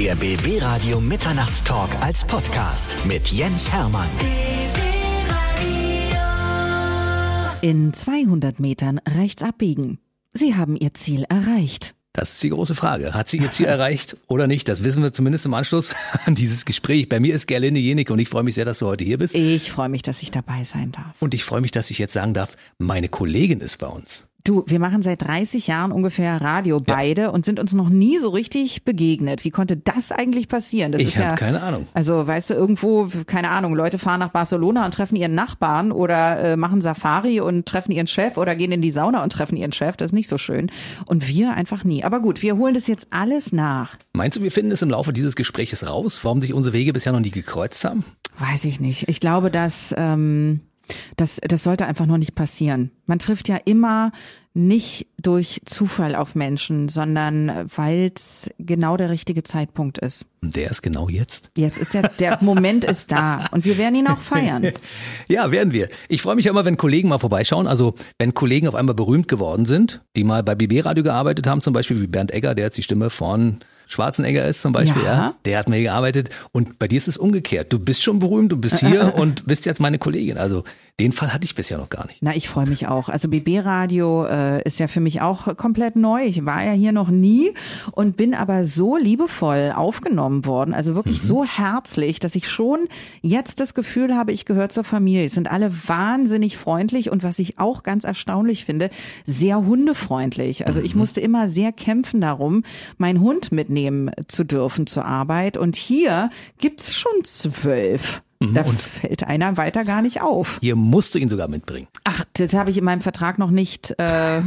Der BB Radio Mitternachtstalk als Podcast mit Jens Hermann. In 200 Metern rechts abbiegen. Sie haben Ihr Ziel erreicht. Das ist die große Frage. Hat sie ihr Ziel erreicht oder nicht? Das wissen wir zumindest im Anschluss an dieses Gespräch. Bei mir ist Gerlinde Jenicke und ich freue mich sehr, dass du heute hier bist. Ich freue mich, dass ich dabei sein darf. Und ich freue mich, dass ich jetzt sagen darf, meine Kollegin ist bei uns. Du, wir machen seit 30 Jahren ungefähr Radio beide und sind uns noch nie so richtig begegnet. Wie konnte das eigentlich passieren? Das Ich habe ja, keine Ahnung. Also, weißt du, irgendwo, keine Ahnung, Leute fahren nach Barcelona und treffen ihren Nachbarn oder äh, machen Safari und treffen ihren Chef oder gehen in die Sauna und treffen ihren Chef. Das ist nicht so schön. Und wir einfach nie. Aber gut, wir holen das jetzt alles nach. Meinst du, wir finden es im Laufe dieses Gespräches raus, warum sich unsere Wege bisher noch nie gekreuzt haben? Weiß ich nicht. Ich glaube, dass ähm, das, das sollte einfach noch nicht passieren. Man trifft ja immer nicht durch Zufall auf Menschen, sondern weil es genau der richtige Zeitpunkt ist. Und der ist genau jetzt. Jetzt ist der, der Moment ist da und wir werden ihn auch feiern. Ja, werden wir. Ich freue mich ja immer, wenn Kollegen mal vorbeischauen. Also wenn Kollegen auf einmal berühmt geworden sind, die mal bei BB Radio gearbeitet haben, zum Beispiel wie Bernd Egger, der jetzt die Stimme von Schwarzenegger ist zum Beispiel, Ja. ja. Der hat mir gearbeitet. Und bei dir ist es umgekehrt. Du bist schon berühmt, du bist hier und bist jetzt meine Kollegin. Also den Fall hatte ich bisher noch gar nicht. Na, ich freue mich auch. Also BB Radio äh, ist ja für mich auch komplett neu. Ich war ja hier noch nie und bin aber so liebevoll aufgenommen worden, also wirklich so herzlich, dass ich schon jetzt das Gefühl habe, ich gehöre zur Familie. Es sind alle wahnsinnig freundlich und was ich auch ganz erstaunlich finde, sehr hundefreundlich. Also ich musste immer sehr kämpfen darum, meinen Hund mitnehmen zu dürfen zur Arbeit und hier gibt's schon zwölf. Da fällt einer weiter gar nicht auf. Hier musst du ihn sogar mitbringen. Ach, das habe ich in meinem Vertrag noch nicht, äh,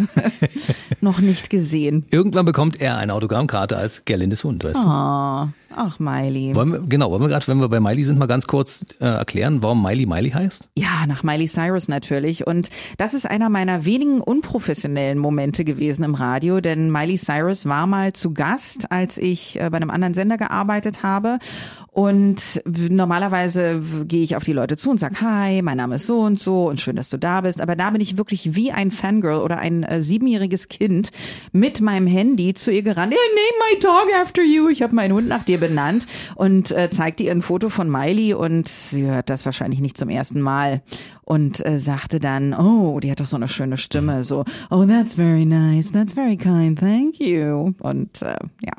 noch nicht gesehen. Irgendwann bekommt er eine Autogrammkarte als Gerlindes Hund, weißt du? Oh, ach, Miley. Wollen wir, genau, wollen wir gerade, wenn wir bei Miley sind, mal ganz kurz äh, erklären, warum Miley Miley heißt? Ja, nach Miley Cyrus natürlich. Und das ist einer meiner wenigen unprofessionellen Momente gewesen im Radio, denn Miley Cyrus war mal zu Gast, als ich äh, bei einem anderen Sender gearbeitet habe. Und normalerweise gehe ich auf die Leute zu und sage, hi, mein Name ist so und so und schön, dass du da bist. Aber da bin ich wirklich wie ein Fangirl oder ein äh, siebenjähriges Kind mit meinem Handy zu ihr gerannt. I name my dog after you. Ich habe meinen Hund nach dir benannt und äh, zeigte ihr ein Foto von Miley und sie hört das wahrscheinlich nicht zum ersten Mal und äh, sagte dann, oh, die hat doch so eine schöne Stimme, so, oh, that's very nice, that's very kind, thank you. Und äh, ja.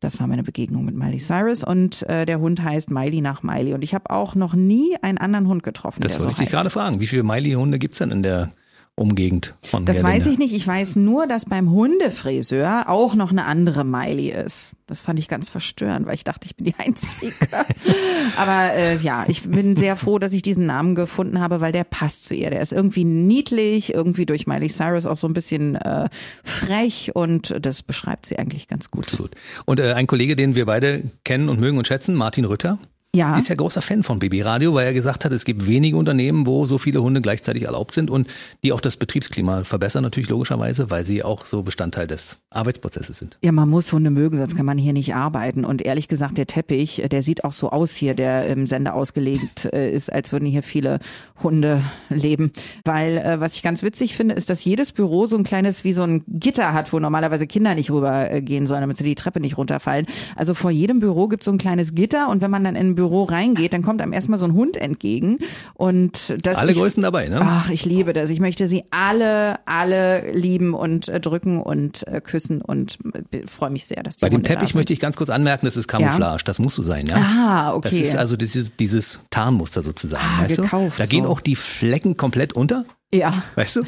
Das war meine Begegnung mit Miley Cyrus und äh, der Hund heißt Miley nach Miley. Und ich habe auch noch nie einen anderen Hund getroffen, Das der so wollte ich dich gerade fragen. Wie viele Miley-Hunde gibt's denn in der Umgegend von Das Gerlinde? weiß ich nicht. Ich weiß nur, dass beim Hundefriseur auch noch eine andere Miley ist. Das fand ich ganz verstörend, weil ich dachte, ich bin die Einzige. Aber äh, ja, ich bin sehr froh, dass ich diesen Namen gefunden habe, weil der passt zu ihr. Der ist irgendwie niedlich, irgendwie durch Miley Cyrus auch so ein bisschen äh, frech und das beschreibt sie eigentlich ganz gut. Absolut. Und äh, ein Kollege, den wir beide kennen und mögen und schätzen, Martin Rütter, Ja. ist ja großer Fan von BB Radio, weil er gesagt hat, es gibt wenige Unternehmen, wo so viele Hunde gleichzeitig erlaubt sind und die auch das Betriebsklima verbessern natürlich logischerweise, weil sie auch so Bestandteil des Arbeitsprozesses sind. Ja, man muss Hunde mögen, sonst kann man hier nicht arbeiten. Und ehrlich gesagt, der Teppich, äh, der sieht auch so aus hier, der im Sender ausgelegt äh, ist, als würden hier viele Hunde leben. Weil äh, was ich ganz witzig finde, ist, dass jedes Büro so ein kleines, wie so ein Gitter hat, wo normalerweise Kinder nicht rübergehen sollen, damit sie die Treppe nicht runterfallen. Also vor jedem Büro gibt es so ein kleines Gitter und wenn man dann in Büro reingeht, dann kommt einem erstmal so ein Hund entgegen. Und das Alle ich, Größen dabei, ne? Ach, ich liebe das. Ich möchte sie alle, alle lieben und äh, drücken und äh, küssen und äh, freue mich sehr, dass die Bei dem Hunde da Teppich möchte ich ganz kurz anmerken, das ist Camouflage, das muss so sein, ja. Ah, okay. Das ist also dieses, dieses Tarnmuster sozusagen, Ah, weißt gekauft, du? Da gehen so. auch die Flecken komplett unter, Ja. weißt du?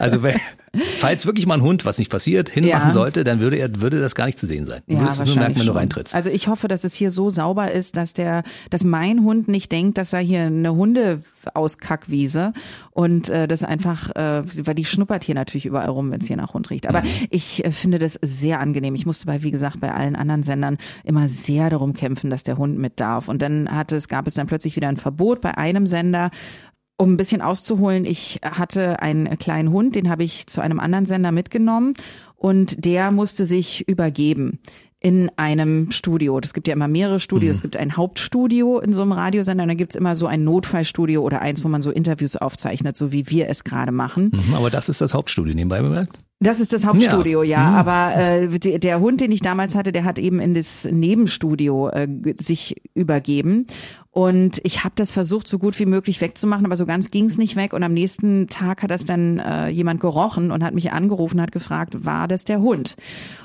Also wenn, falls wirklich mal ein Hund, was nicht passiert, hinmachen Ja. sollte, dann würde er, würde das gar nicht zu sehen sein. Du Ja, würdest es nur merken, wenn du reintrittst. Also ich hoffe, dass es hier so sauber ist, dass der, dass mein Hund nicht denkt, dass er hier eine Hundeauskackwiese und äh, das einfach, äh, weil die schnuppert hier natürlich überall rum, wenn es hier nach Hund riecht. Aber ich äh, finde das sehr angenehm. Ich musste bei, wie gesagt, bei allen anderen Sendern immer sehr darum kämpfen, dass der Hund mit darf. Und dann hatte es, gab es dann plötzlich wieder ein Verbot bei einem Sender. Um ein bisschen auszuholen, ich hatte einen kleinen Hund, den habe ich zu einem anderen Sender mitgenommen und der musste sich übergeben in einem Studio. Das gibt ja immer mehrere Studios. Es gibt ein Hauptstudio in so einem Radiosender und dann gibt's immer so ein Notfallstudio oder eins, wo man so Interviews aufzeichnet, so wie wir es gerade machen. Mhm, Aber das ist das Hauptstudio, nebenbei bemerkt. Das ist das Hauptstudio, ja. ja. Mhm. Aber äh, der, der Hund, den ich damals hatte, der hat eben in das Nebenstudio äh, sich übergeben. Und ich habe das versucht, so gut wie möglich wegzumachen, aber so ganz ging es nicht weg. Und am nächsten Tag hat das dann äh, jemand gerochen und hat mich angerufen, hat gefragt, war das der Hund?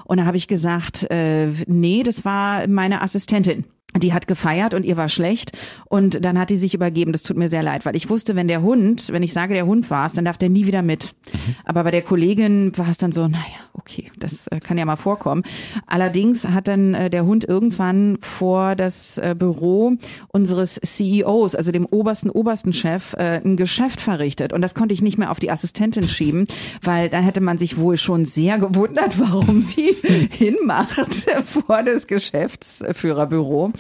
Und da habe ich gesagt, äh, nee, das war meine Assistentin die hat gefeiert und ihr war schlecht und dann hat die sich übergeben. Das tut mir sehr leid, weil ich wusste, wenn der Hund, wenn ich sage, der Hund war es, dann darf der nie wieder mit. Mhm. Aber bei der Kollegin war es dann so, naja, okay, das äh, kann ja mal vorkommen. Allerdings hat dann äh, der Hund irgendwann vor das äh, Büro unseres CEOs, also dem obersten, obersten Chef, ein Geschäft verrichtet. Und das konnte ich nicht mehr auf die Assistentin schieben, weil dann hätte man sich wohl schon sehr gewundert, warum sie hinmacht vor das Geschäftsführerbüro.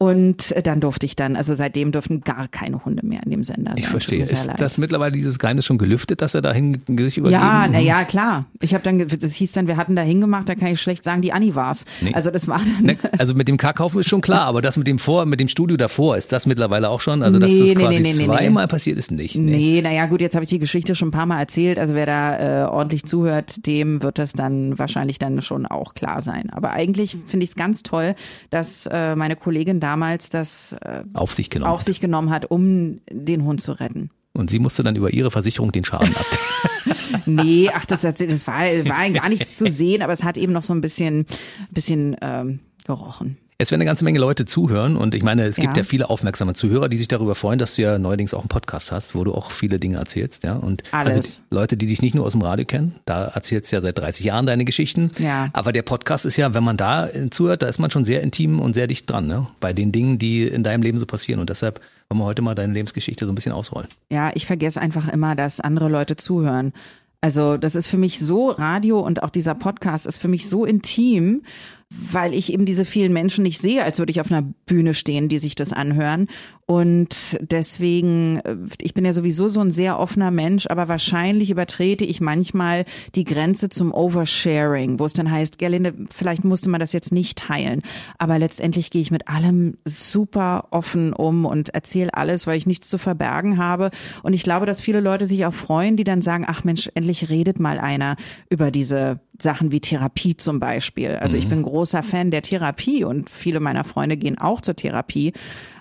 Und äh, dann durfte ich dann, also seitdem durften gar keine Hunde mehr in dem Sender sein. Ich verstehe. Ist leid. das mittlerweile dieses Geheimnis schon gelüftet, dass er dahin sich übergeben? Ja, na ja, klar. Ich habe dann, das hieß dann, wir hatten da hingemacht, da kann ich schlecht sagen, die Anni war's. Nee. Also das war dann. Ne, also mit dem K-Kaufen ist schon klar, aber das mit dem Vor, mit dem Studio davor, ist das mittlerweile auch schon? Also dass nee, das quasi nee, zweimal passiert ist nicht. Nee, nee naja, gut, jetzt habe ich die Geschichte schon ein paar Mal erzählt. Also wer da äh, ordentlich zuhört, dem wird das dann wahrscheinlich dann schon auch klar sein. Aber eigentlich finde ich es ganz toll, dass äh, meine Kollegin damals das äh, auf, sich genommen, auf sich genommen hat, um den Hund zu retten. Und sie musste dann über ihre Versicherung den Schaden ab. nee, ach, das, das war, war gar nichts zu sehen, aber es hat eben noch so ein bisschen, bisschen ähm, gerochen. Es werden eine ganze Menge Leute zuhören und ich meine, es gibt ja, ja viele aufmerksame Zuhörer, die sich darüber freuen, dass du ja neuerdings auch einen Podcast hast, wo du auch viele Dinge erzählst, ja. Und Alles. also Leute, die dich nicht nur aus dem Radio kennen, da erzählst du ja seit 30 Jahren deine Geschichten. Ja. Aber der Podcast ist ja, wenn man da zuhört, da ist man schon sehr intim und sehr dicht dran, ne? Bei den Dingen, die in deinem Leben so passieren. Und deshalb wollen wir heute mal deine Lebensgeschichte so ein bisschen ausrollen. Ja, ich vergesse einfach immer, dass andere Leute zuhören. Also das ist für mich so Radio und auch dieser Podcast ist für mich so intim weil ich eben diese vielen Menschen nicht sehe, als würde ich auf einer Bühne stehen, die sich das anhören. Und deswegen, äh, ich bin ja sowieso so ein sehr offener Mensch, aber wahrscheinlich übertrete ich manchmal die Grenze zum Oversharing, wo es dann heißt, Gerlinde, vielleicht musste man das jetzt nicht teilen. Aber letztendlich gehe ich mit allem super offen um und erzähle alles, weil ich nichts zu verbergen habe. Und ich glaube, dass viele Leute sich auch freuen, die dann sagen, ach Mensch, endlich redet mal einer über diese Sachen wie Therapie zum Beispiel. Also ich mhm. bin großer Fan der Therapie und viele meiner Freunde gehen auch zur Therapie.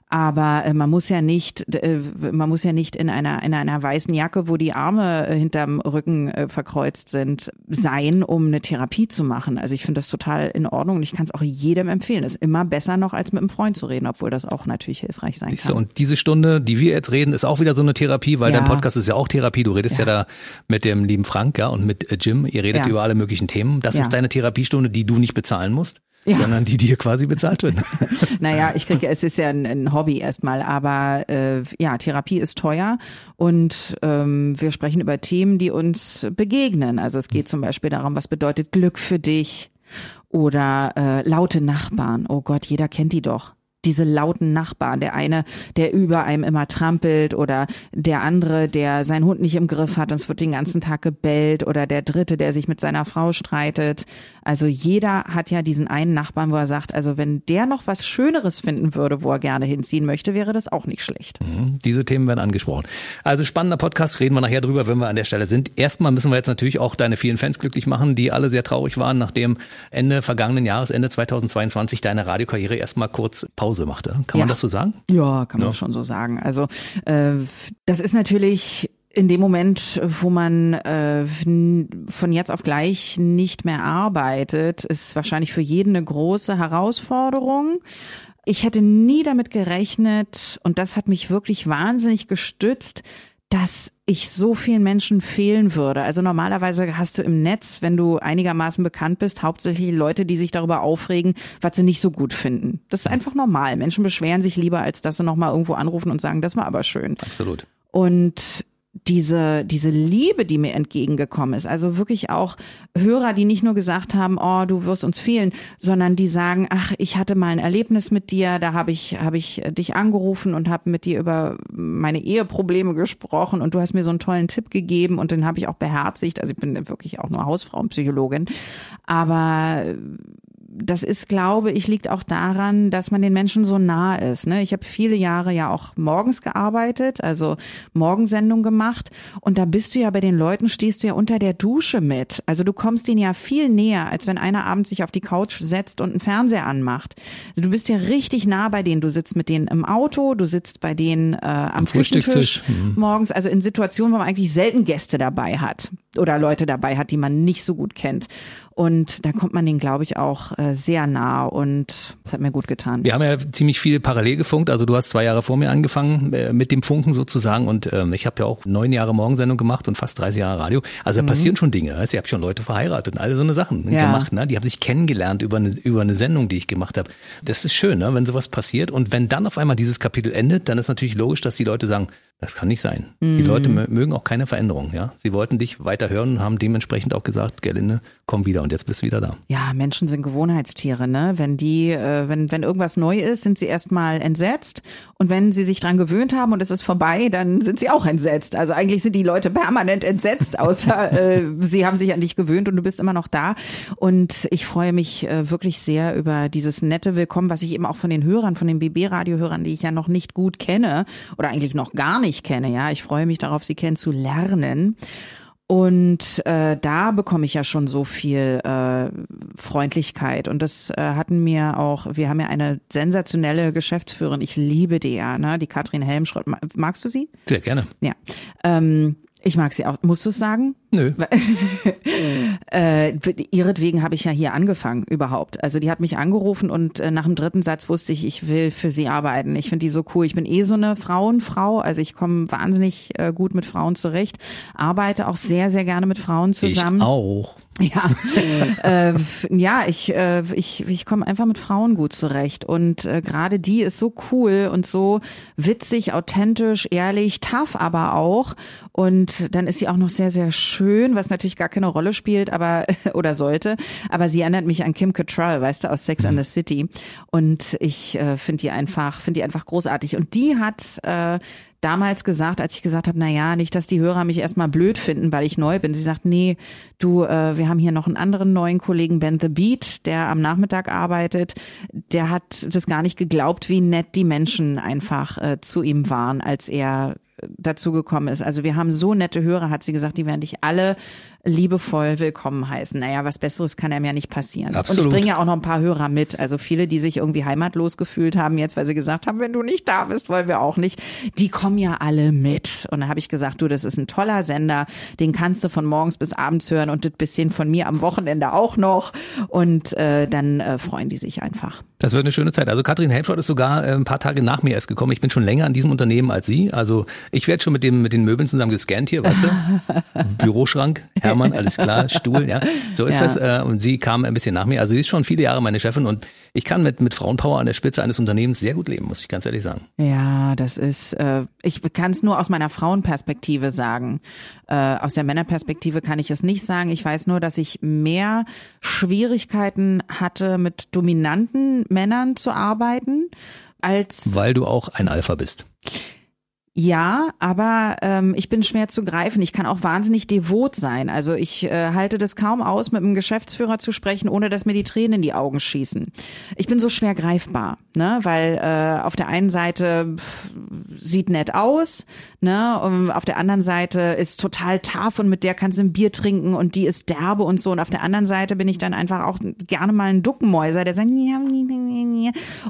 Aber äh, man muss ja nicht, äh, man muss ja nicht in einer in einer weißen Jacke, wo die Arme äh, hinterm Rücken äh, verkreuzt sind, sein, um eine Therapie zu machen. Also ich finde das total in Ordnung und ich kann es auch jedem empfehlen. Es ist immer besser noch, als mit einem Freund zu reden, obwohl das auch natürlich hilfreich sein kann. Und diese Stunde, die wir jetzt reden, ist auch wieder so eine Therapie, weil ja. dein Podcast ist ja auch Therapie. Du redest ja, ja da mit dem lieben Frank, ja, und mit äh, Jim. Ihr redet ja. über alle möglichen Themen. Das ist deine Therapiestunde, die du nicht bezahlen musst ja. sondern die dir quasi bezahlt wird. naja, ich kriege, es ist ja ein, ein Hobby erstmal, aber äh, ja, Therapie ist teuer und ähm, wir sprechen über Themen, die uns begegnen. Also es geht zum Beispiel darum, was bedeutet Glück für dich oder äh, laute Nachbarn. Oh Gott, jeder kennt die doch diese lauten Nachbarn. Der eine, der über einem immer trampelt oder der andere, der seinen Hund nicht im Griff hat und es wird den ganzen Tag gebellt oder der dritte, der sich mit seiner Frau streitet. Also jeder hat ja diesen einen Nachbarn, wo er sagt, also wenn der noch was Schöneres finden würde, wo er gerne hinziehen möchte, wäre das auch nicht schlecht. Mhm, diese Themen werden angesprochen. Also spannender Podcast, reden wir nachher drüber, wenn wir an der Stelle sind. Erstmal müssen wir jetzt natürlich auch deine vielen Fans glücklich machen, die alle sehr traurig waren, nachdem Ende vergangenen Jahres, Ende 2022, deine Radiokarriere erstmal kurz Pause machte. Kann ja. man das so sagen? Ja, kann man ja. schon so sagen. Also äh, das ist natürlich in dem Moment, wo man äh, von jetzt auf gleich nicht mehr arbeitet, ist wahrscheinlich für jeden eine große Herausforderung. Ich hätte nie damit gerechnet und das hat mich wirklich wahnsinnig gestützt, dass ich so vielen Menschen fehlen würde. Also normalerweise hast du im Netz, wenn du einigermaßen bekannt bist, hauptsächlich Leute, die sich darüber aufregen, was sie nicht so gut finden. Das ist einfach normal. Menschen beschweren sich lieber, als dass sie nochmal irgendwo anrufen und sagen, das war aber schön. Absolut. Und diese, diese Liebe, die mir entgegengekommen ist. Also wirklich auch Hörer, die nicht nur gesagt haben, oh, du wirst uns fehlen, sondern die sagen, ach, ich hatte mal ein Erlebnis mit dir, da habe ich, habe ich dich angerufen und habe mit dir über meine Eheprobleme gesprochen und du hast mir so einen tollen Tipp gegeben und den habe ich auch beherzigt. Also ich bin wirklich auch nur Hausfrauenpsychologin. Aber das ist, glaube ich, liegt auch daran, dass man den Menschen so nah ist. Ne? Ich habe viele Jahre ja auch morgens gearbeitet, also Morgensendung gemacht. Und da bist du ja bei den Leuten, stehst du ja unter der Dusche mit. Also du kommst denen ja viel näher, als wenn einer abends sich auf die Couch setzt und einen Fernseher anmacht. Also du bist ja richtig nah bei denen. Du sitzt mit denen im Auto, du sitzt bei denen äh, am, am Frühstückstisch mhm. morgens. Also in Situationen, wo man eigentlich selten Gäste dabei hat oder Leute dabei hat, die man nicht so gut kennt. Und da kommt man den, glaube ich, auch äh, sehr nah und es hat mir gut getan. Wir haben ja ziemlich viel parallel gefunkt. Also du hast zwei Jahre vor mir angefangen äh, mit dem Funken sozusagen und ähm, ich habe ja auch neun Jahre Morgensendung gemacht und fast 30 Jahre Radio. Also da mhm. passieren schon Dinge. Also ich habe schon Leute verheiratet und alle so eine Sachen ja. gemacht. Ne? Die haben sich kennengelernt über eine, über eine Sendung, die ich gemacht habe. Das ist schön, ne? wenn sowas passiert. Und wenn dann auf einmal dieses Kapitel endet, dann ist natürlich logisch, dass die Leute sagen, das kann nicht sein. Mm. Die mhm. Leute mögen auch keine Veränderung, ja. Sie wollten dich weiter hören und haben dementsprechend auch gesagt, Gerlinde, komm wieder und jetzt bist du wieder da. Ja, Menschen sind Gewohnheitstiere, ne? Wenn die, äh, wenn, wenn irgendwas neu ist, sind sie erstmal entsetzt und wenn sie sich dran gewöhnt haben und es ist vorbei, dann sind sie auch entsetzt. Also eigentlich sind die Leute permanent entsetzt, außer äh, sie haben sich an dich gewöhnt und du bist immer noch da. Und ich freue mich äh, wirklich sehr über dieses nette Willkommen, was ich eben auch von den Hörern, von den BB-Radiohörern, die ich ja noch nicht gut kenne oder eigentlich noch gar nicht nicht kenne. Ja, ich freue mich darauf, sie kennenzulernen. Und äh, da bekomme ich ja schon so viel äh, Freundlichkeit. Und das äh, hatten mir auch, wir haben ja eine sensationelle Geschäftsführerin, ich liebe die ja, ne? die Katrin Helmschrott. Magst du sie? Sehr gerne. Ja. Ähm, ich mag sie auch. Musst du es sagen? Nö. äh, ihretwegen habe ich ja hier angefangen überhaupt. Also die hat mich angerufen und äh, nach dem dritten Satz wusste ich, ich will für sie arbeiten. Ich finde die so cool. Ich bin eh so eine Frauenfrau. Also ich komme wahnsinnig äh, gut mit Frauen zurecht. Arbeite auch sehr, sehr gerne mit Frauen zusammen. Ich auch. Ja, äh, ja, ich, äh, ich, ich komme einfach mit Frauen gut zurecht. Und äh, gerade die ist so cool und so witzig, authentisch, ehrlich, tough aber auch. Und dann ist sie auch noch sehr, sehr schön, was natürlich gar keine Rolle spielt, aber oder sollte, aber sie erinnert mich an Kim Cattrall, weißt du, aus Sex and the City. Und ich äh, finde die einfach, finde die einfach großartig. Und die hat äh, damals gesagt, als ich gesagt habe, na ja, nicht, dass die Hörer mich erstmal blöd finden, weil ich neu bin. Sie sagt, nee, du, äh, wir haben hier noch einen anderen neuen Kollegen, Ben the Beat, der am Nachmittag arbeitet. Der hat das gar nicht geglaubt, wie nett die Menschen einfach äh, zu ihm waren, als er dazu gekommen ist. Also wir haben so nette Hörer, hat sie gesagt, die werden dich alle liebevoll willkommen heißen. Naja, was Besseres kann einem ja nicht passieren. Absolut. Und ich bringe ja auch noch ein paar Hörer mit. Also viele, die sich irgendwie heimatlos gefühlt haben jetzt, weil sie gesagt haben, wenn du nicht da bist, wollen wir auch nicht. Die kommen ja alle mit. Und da habe ich gesagt, du, das ist ein toller Sender. Den kannst du von morgens bis abends hören und das bisschen von mir am Wochenende auch noch. Und äh, dann äh, freuen die sich einfach. Das wird eine schöne Zeit. Also Katrin Helmschott ist sogar äh, ein paar Tage nach mir erst gekommen. Ich bin schon länger an diesem Unternehmen als Sie. Also ich werde schon mit, dem, mit den Möbeln zusammen gescannt hier, weißt du? Büroschrank, Hermann, alles klar, Stuhl, ja. So ist ja. das. Äh, und sie kam ein bisschen nach mir. Also sie ist schon viele Jahre meine Chefin und ich kann mit, mit Frauenpower an der Spitze eines Unternehmens sehr gut leben, muss ich ganz ehrlich sagen. Ja, das ist, äh, ich kann es nur aus meiner Frauenperspektive sagen. Äh, aus der Männerperspektive kann ich es nicht sagen. Ich weiß nur, dass ich mehr Schwierigkeiten hatte, mit dominanten Männern zu arbeiten, als. Weil du auch ein Alpha bist. Ja, aber ähm, ich bin schwer zu greifen. Ich kann auch wahnsinnig devot sein. Also ich äh, halte das kaum aus, mit einem Geschäftsführer zu sprechen, ohne dass mir die Tränen in die Augen schießen. Ich bin so schwer greifbar, ne? Weil äh, auf der einen Seite pff, sieht nett aus, ne? Und auf der anderen Seite ist total tough und mit der kannst du ein Bier trinken und die ist derbe und so. Und auf der anderen Seite bin ich dann einfach auch gerne mal ein Duckenmäuser, der sagt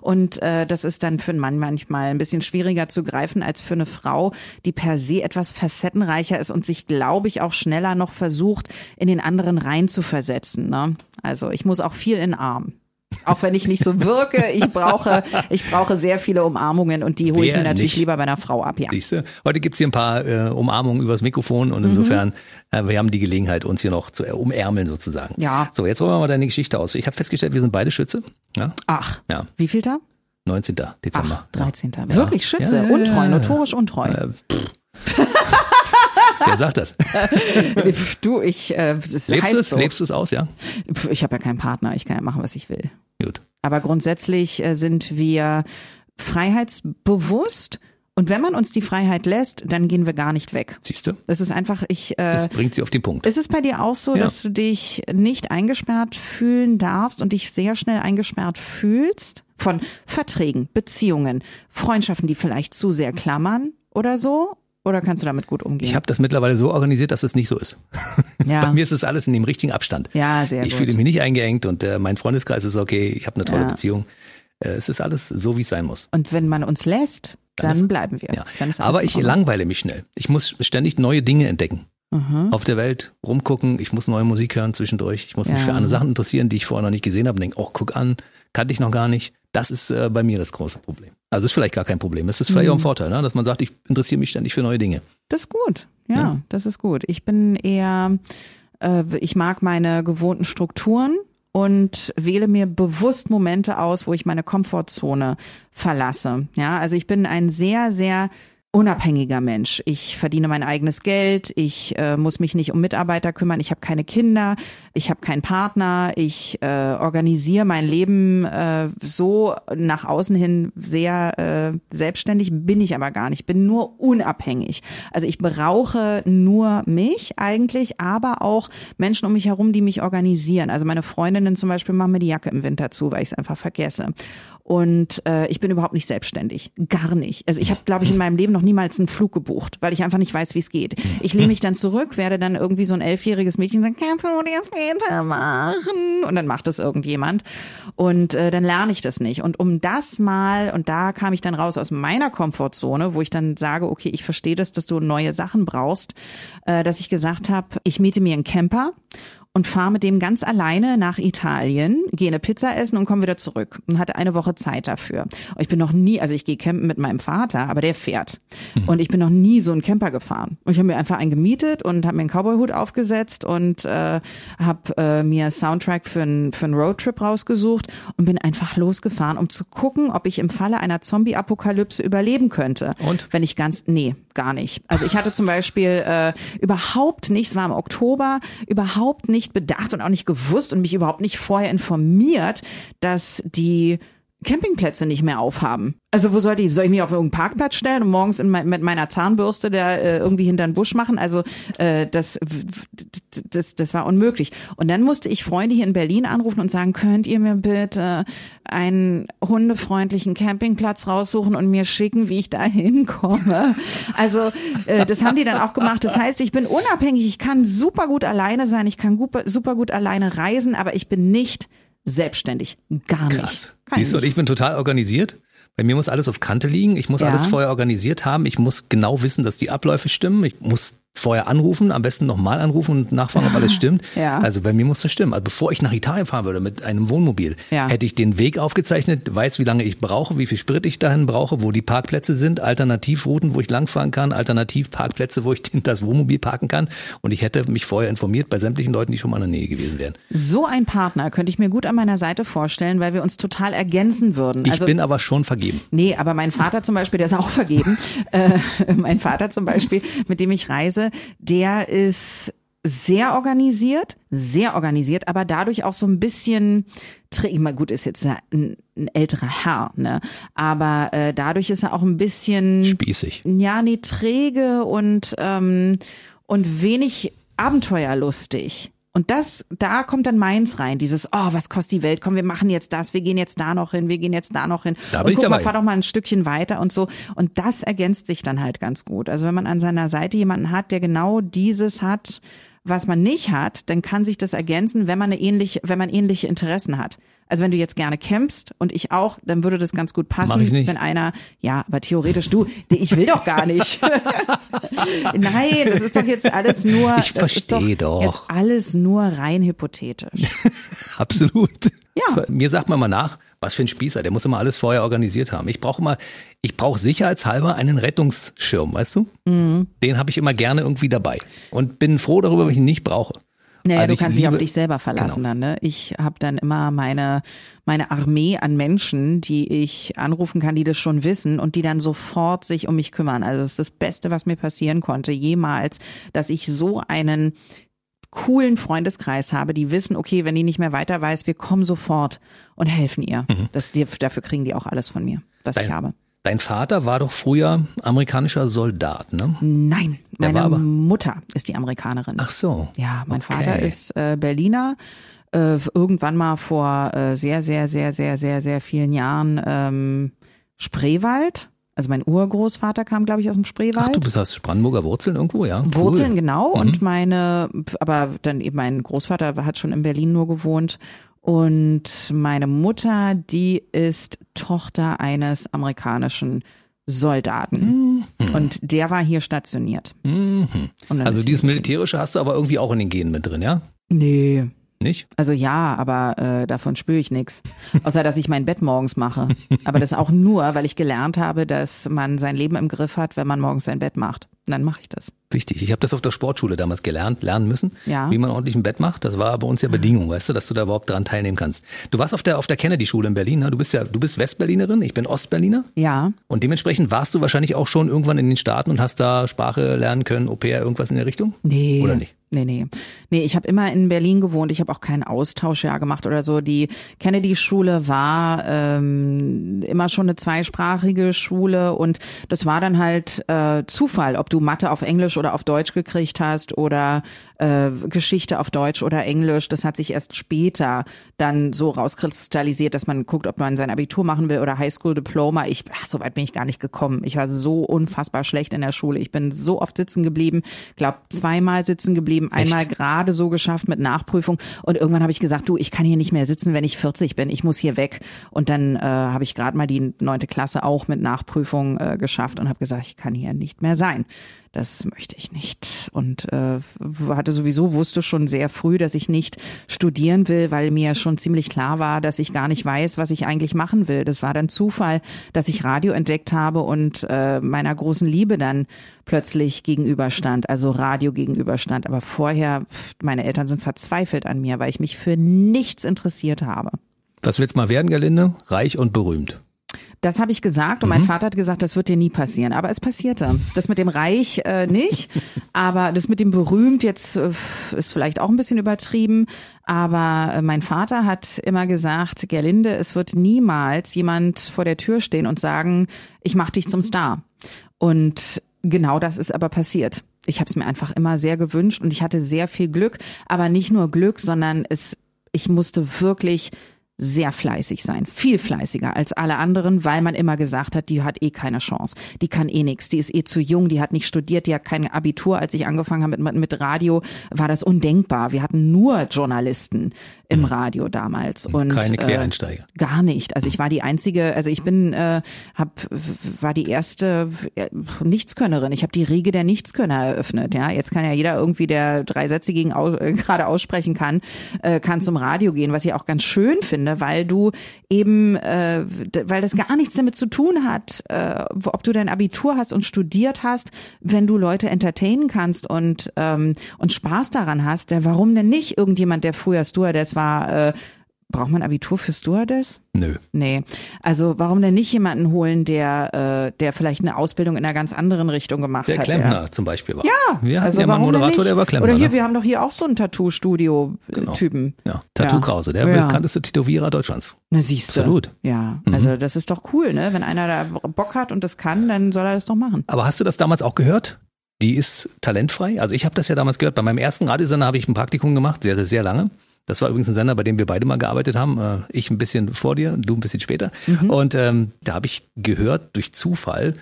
und äh, das ist dann für einen Mann manchmal ein bisschen schwieriger zu greifen als für eine Frau, die per se etwas facettenreicher ist und sich, glaube ich, auch schneller noch versucht, in den anderen reinzuversetzen. Ne? Also ich muss auch viel in Arm. Auch wenn ich nicht so wirke, ich brauche, ich brauche sehr viele Umarmungen und die hole ich mir natürlich nicht? lieber bei einer Frau ab. Ja. Siehste? Heute gibt's hier ein paar äh, Umarmungen übers Mikrofon und insofern, mhm. äh, wir haben die Gelegenheit, uns hier noch zu äh, umärmeln sozusagen. Ja. So, jetzt rollen wir mal deine Geschichte aus. Ich habe festgestellt, wir sind beide Schütze. Ja? Ach, ja. wie viel da? 19. Dezember. Ach, 13. Ja. Wirklich Schütze? Ja, untreu, notorisch untreu. Äh, Wer sagt das? du, ich. Äh, es lebst du es? So. Lebst du es aus, ja? Ich habe ja keinen Partner, ich kann ja machen, was ich will. Gut. Aber grundsätzlich äh, sind wir freiheitsbewusst Und wenn man uns die Freiheit lässt, dann gehen wir gar nicht weg. Siehst du? Das ist einfach, ich. Äh, Das bringt sie auf den Punkt. ist es bei dir auch so, Ja. dass du dich nicht eingesperrt fühlen darfst und dich sehr schnell eingesperrt fühlst? Von Verträgen, Beziehungen, Freundschaften, die vielleicht zu sehr klammern oder so? Oder kannst du damit gut umgehen? Ich habe das mittlerweile so organisiert, dass es nicht so ist. ja. Bei mir ist es alles in dem richtigen Abstand. Ja, sehr ich gut. fühle mich nicht eingeengt und äh, mein Freundeskreis ist okay, ich habe eine tolle Ja. Beziehung. Äh, es ist alles so, wie es sein muss. Und wenn man uns lässt, dann, ist- bleiben wir. Ja. Dann Aber ich langweile mich schnell. Ich muss ständig neue Dinge entdecken. Mhm. Auf der Welt rumgucken, ich muss neue Musik hören zwischendurch, ich muss mich Ja. für andere Sachen interessieren, die ich vorher noch nicht gesehen habe und denke, oh, guck an, kannte ich noch gar nicht. Das ist äh, bei mir das große Problem. Also ist vielleicht gar kein Problem. Es ist vielleicht auch Mhm. ein Vorteil, ne? dass man sagt, ich interessiere mich ständig für neue Dinge. Das ist gut. Ja, Ja. das ist gut. Ich bin eher, äh, ich mag meine gewohnten Strukturen und wähle mir bewusst Momente aus, wo ich meine Komfortzone verlasse. Ja, also ich bin ein sehr, sehr unabhängiger Mensch. Ich verdiene mein eigenes Geld, ich äh, muss mich nicht um Mitarbeiter kümmern, ich habe keine Kinder, ich habe keinen Partner, ich äh, organisiere mein Leben äh, so nach außen hin sehr äh, selbstständig, bin ich aber gar nicht, bin nur unabhängig. Also ich brauche nur mich eigentlich, aber auch Menschen um mich herum, die mich organisieren. Also meine Freundinnen zum Beispiel machen mir die Jacke im Winter zu, weil ich es einfach vergesse. Und äh, ich bin überhaupt nicht selbstständig. Gar nicht. Also ich habe, glaube ich, in meinem Leben noch niemals einen Flug gebucht, weil ich einfach nicht weiß, wie es geht. Ich lehne mich dann zurück, werde dann irgendwie so ein elfjähriges Mädchen sagen, kannst du das später machen? Und dann macht das irgendjemand. Und äh, dann lerne ich das nicht. Und um das mal, und da kam ich dann raus aus meiner Komfortzone, wo ich dann sage, okay, ich verstehe das, dass du neue Sachen brauchst, äh, dass ich gesagt habe, ich miete mir einen Camper und fahre mit dem ganz alleine nach Italien, gehe eine Pizza essen und komme wieder zurück und hatte eine Woche Zeit dafür. Und ich bin noch nie, also ich gehe campen mit meinem Vater, aber der fährt. Und ich bin noch nie so einen Camper gefahren. Und ich habe mir einfach einen gemietet und habe mir einen Cowboyhut aufgesetzt und äh, habe äh, mir Soundtrack für einen für einen Roadtrip rausgesucht und bin einfach losgefahren, um zu gucken, ob ich im Falle einer Zombie-Apokalypse überleben könnte. Und? Wenn ich ganz, nee, gar nicht. Also ich hatte zum Beispiel äh, überhaupt nicht, es war im Oktober, überhaupt nicht bedacht und auch nicht gewusst und mich überhaupt nicht vorher informiert, dass die Campingplätze nicht mehr aufhaben. Also wo soll die, soll ich mich auf irgendeinen Parkplatz stellen und morgens in mein, mit meiner Zahnbürste da äh, irgendwie hinter den Busch machen? Also äh, das, das, das war unmöglich. Und dann musste ich Freunde hier in Berlin anrufen und sagen, könnt ihr mir bitte einen hundefreundlichen Campingplatz raussuchen und mir schicken, wie ich da hinkomme? Also äh, das haben die dann auch gemacht. Das heißt, ich bin unabhängig, ich kann super gut alleine sein, ich kann super gut alleine reisen, aber ich bin nicht selbstständig. Gar nicht. Krass. Kann Siehst du, ich bin total organisiert. Bei mir muss alles auf Kante liegen. Ich muss Ja. alles vorher organisiert haben. Ich muss genau wissen, dass die Abläufe stimmen. Ich muss vorher anrufen, am besten nochmal anrufen und nachfragen, ob alles stimmt. Ja. Also bei mir muss das stimmen. Also bevor ich nach Italien fahren würde mit einem Wohnmobil, Ja. hätte ich den Weg aufgezeichnet, weiß, wie lange ich brauche, wie viel Sprit ich dahin brauche, wo die Parkplätze sind, Alternativrouten, wo ich langfahren kann, Alternativparkplätze, wo ich das Wohnmobil parken kann. Und ich hätte mich vorher informiert bei sämtlichen Leuten, die schon mal in der Nähe gewesen wären. So ein Partner könnte ich mir gut an meiner Seite vorstellen, weil wir uns total ergänzen würden. Ich also, bin aber schon vergeben. Nee, aber mein Vater zum Beispiel, der ist auch vergeben. äh, mein Vater zum Beispiel, mit dem ich reise, der ist sehr organisiert, sehr organisiert, aber dadurch auch so ein bisschen, träge. mal gut, ist jetzt ein, ein älterer Herr, ne? Aber äh, dadurch ist er auch ein bisschen Spießig. ja, nee, träge und, ähm, und wenig abenteuerlustig. Und das, da kommt dann meins rein, dieses, oh, was kostet die Welt? Komm, wir machen jetzt das, wir gehen jetzt da noch hin, wir gehen jetzt da noch hin. Da und bin ich guck mal, dabei. fahr doch mal ein Stückchen weiter und so. Und das ergänzt sich dann halt ganz gut. Also wenn man an seiner Seite jemanden hat, der genau dieses hat, was man nicht hat, dann kann sich das ergänzen, wenn man eine ähnliche, wenn man ähnliche Interessen hat. Also wenn du jetzt gerne campst und ich auch, dann würde das ganz gut passen, Mach ich nicht. wenn einer, ja, aber theoretisch du, ich will doch gar nicht. Nein, das ist doch jetzt alles nur, Ich das ist versteh doch. jetzt alles nur rein hypothetisch. Absolut. Ja. Mir sagt man mal nach, was für ein Spießer, der muss immer alles vorher organisiert haben. Ich brauche immer, ich brauche sicherheitshalber einen Rettungsschirm, weißt du? Mhm. Den habe ich immer gerne irgendwie dabei und bin froh darüber, wenn ich ihn nicht brauche. Naja, Also du ich kannst dich auf liebe- dich selber verlassen Genau. dann, ne? Ich habe dann immer meine, meine Armee an Menschen, die ich anrufen kann, die das schon wissen und die dann sofort sich um mich kümmern. Also es ist das Beste, was mir passieren konnte, jemals, dass ich so einen coolen Freundeskreis habe, die wissen, okay, wenn die nicht mehr weiter weiß, wir kommen sofort und helfen ihr. Das, die, dafür kriegen die auch alles von mir, was ich Mhm. Dein- habe. Dein Vater war doch früher amerikanischer Soldat, ne? Nein, Der meine aber- Mutter ist die Amerikanerin. Ach so. Ja, mein Okay. Vater ist äh, Berliner. Äh, irgendwann mal vor äh, sehr, sehr, sehr, sehr, sehr, sehr vielen Jahren ähm, Spreewald. Also mein Urgroßvater kam, glaube ich, aus dem Spreewald. Ach, du bist hast Brandenburger Wurzeln irgendwo, ja? Cool. Wurzeln, genau. Mhm. Und meine, aber dann eben mein Großvater hat schon in Berlin nur gewohnt. Und meine Mutter, die ist Tochter eines amerikanischen Soldaten. Und der war hier stationiert. Mhm. Also dieses Militärische hast du aber irgendwie auch in den Genen mit drin, ja? Nee. Nicht? Also ja, aber äh, davon spüre ich nichts. Außer dass ich mein Bett morgens mache. Aber das auch nur, weil ich gelernt habe, dass man sein Leben im Griff hat, wenn man morgens sein Bett macht. Und dann mache ich das. Wichtig. Ich habe das auf der Sportschule damals gelernt, lernen müssen, Ja. wie man ordentlich ein Bett macht. Das war bei uns ja Bedingung, weißt du, dass du da überhaupt dran teilnehmen kannst. Du warst auf der auf der Kennedy-Schule in Berlin, ne? Du bist ja, du bist Westberlinerin, ich bin Ostberliner. Ja. Und dementsprechend warst du wahrscheinlich auch schon irgendwann in den Staaten und hast da Sprache lernen können, Au pair, irgendwas in der Richtung? Nee. Oder nicht? Nee, nee. Nee, ich habe immer in Berlin gewohnt. Ich habe auch kein Austauschjahr gemacht oder so. Die Kennedy-Schule war ähm, immer schon eine zweisprachige Schule und das war dann halt äh, Zufall, ob du Mathe auf Englisch oder auf Deutsch gekriegt hast oder äh, Geschichte auf Deutsch oder Englisch. Das hat sich erst später dann so rauskristallisiert, dass man guckt, ob man sein Abitur machen will oder Highschool-Diploma. Ich, ach, so weit bin ich gar nicht gekommen. Ich war so unfassbar schlecht in der Schule. Ich bin so oft sitzen geblieben, glaub zweimal sitzen geblieben, einmal gerade so geschafft mit Nachprüfung und irgendwann habe ich gesagt, du, ich kann hier nicht mehr sitzen, wenn ich 40 bin. Ich muss hier weg. Und dann äh, habe ich gerade mal die neunte Klasse auch mit Nachprüfung äh, geschafft und habe gesagt, ich kann hier nicht mehr sein. Das möchte ich nicht. Und äh, hatte sowieso, wusste schon sehr früh, dass ich nicht studieren will, weil mir schon ziemlich klar war, dass ich gar nicht weiß, was ich eigentlich machen will. Das war dann Zufall, dass ich Radio entdeckt habe und äh, meiner großen Liebe dann plötzlich gegenüberstand, also Radio gegenüberstand. Aber vorher, meine Eltern sind verzweifelt an mir, weil ich mich für nichts interessiert habe. Was willst du mal werden, Gerlinde? Reich und berühmt. Das habe ich gesagt und mein Vater hat gesagt, das wird dir nie passieren. Aber es passierte. Das mit dem Reich äh, nicht, aber das mit dem berühmt jetzt äh, ist vielleicht auch ein bisschen übertrieben. Aber äh, mein Vater hat immer gesagt, Gerlinde, es wird niemals jemand vor der Tür stehen und sagen, ich mach dich zum Star. Und genau das ist aber passiert. Ich habe es mir einfach immer sehr gewünscht und ich hatte sehr viel Glück, aber nicht nur Glück, sondern es, ich musste wirklich sehr fleißig sein, viel fleißiger als alle anderen, weil man immer gesagt hat, die hat eh keine Chance, die kann eh nix, die ist eh zu jung, die hat nicht studiert, die hat kein Abitur. Als ich angefangen habe mit, mit Radio, war das undenkbar. Wir hatten nur Journalisten im Radio damals und Keine äh, Quereinsteiger. Gar nicht. Also ich war die einzige, also ich bin, äh, hab, war die erste äh, Nichtskönnerin. Ich habe die Riege der Nichtskönner eröffnet. Ja, jetzt kann ja jeder irgendwie, der drei Sätze gegen äh, gerade aussprechen kann, äh, kann zum Radio gehen, was ich auch ganz schön finde, weil du eben, äh, weil das gar nichts damit zu tun hat, äh, ob du dein Abitur hast und studiert hast, wenn du Leute entertainen kannst und ähm, und Spaß daran hast. Der, warum denn nicht irgendjemand, der früher Stewardess war? Äh, Braucht man Abitur für Stewardess? Nö. Nee. Also warum denn nicht jemanden holen, der, äh, der vielleicht eine Ausbildung in einer ganz anderen Richtung gemacht Der hat? Klempner zum Beispiel war. Ja, Wir hatten also ja mal einen Moderator, der war Klempner. Oder hier, ne? wir haben doch hier auch so einen Tattoo-Studio-Typen. Ja, Tattoo. Krause, der Ja. bekannteste Tätowierer Deutschlands. Na siehst du. Absolut. Mhm. Ja, also das ist doch cool, ne? Wenn einer da Bock hat und das kann, dann soll er das doch machen. Aber hast du das damals auch gehört? Die ist talentfrei. Also ich habe das ja damals gehört. Bei meinem ersten Radiosender habe ich ein Praktikum gemacht, sehr, sehr, sehr lange. Das war übrigens ein Sender, bei dem wir beide mal gearbeitet haben. Äh, Ich ein bisschen vor dir, du ein bisschen später. Mhm. Und ähm, da habe ich gehört durch Zufall,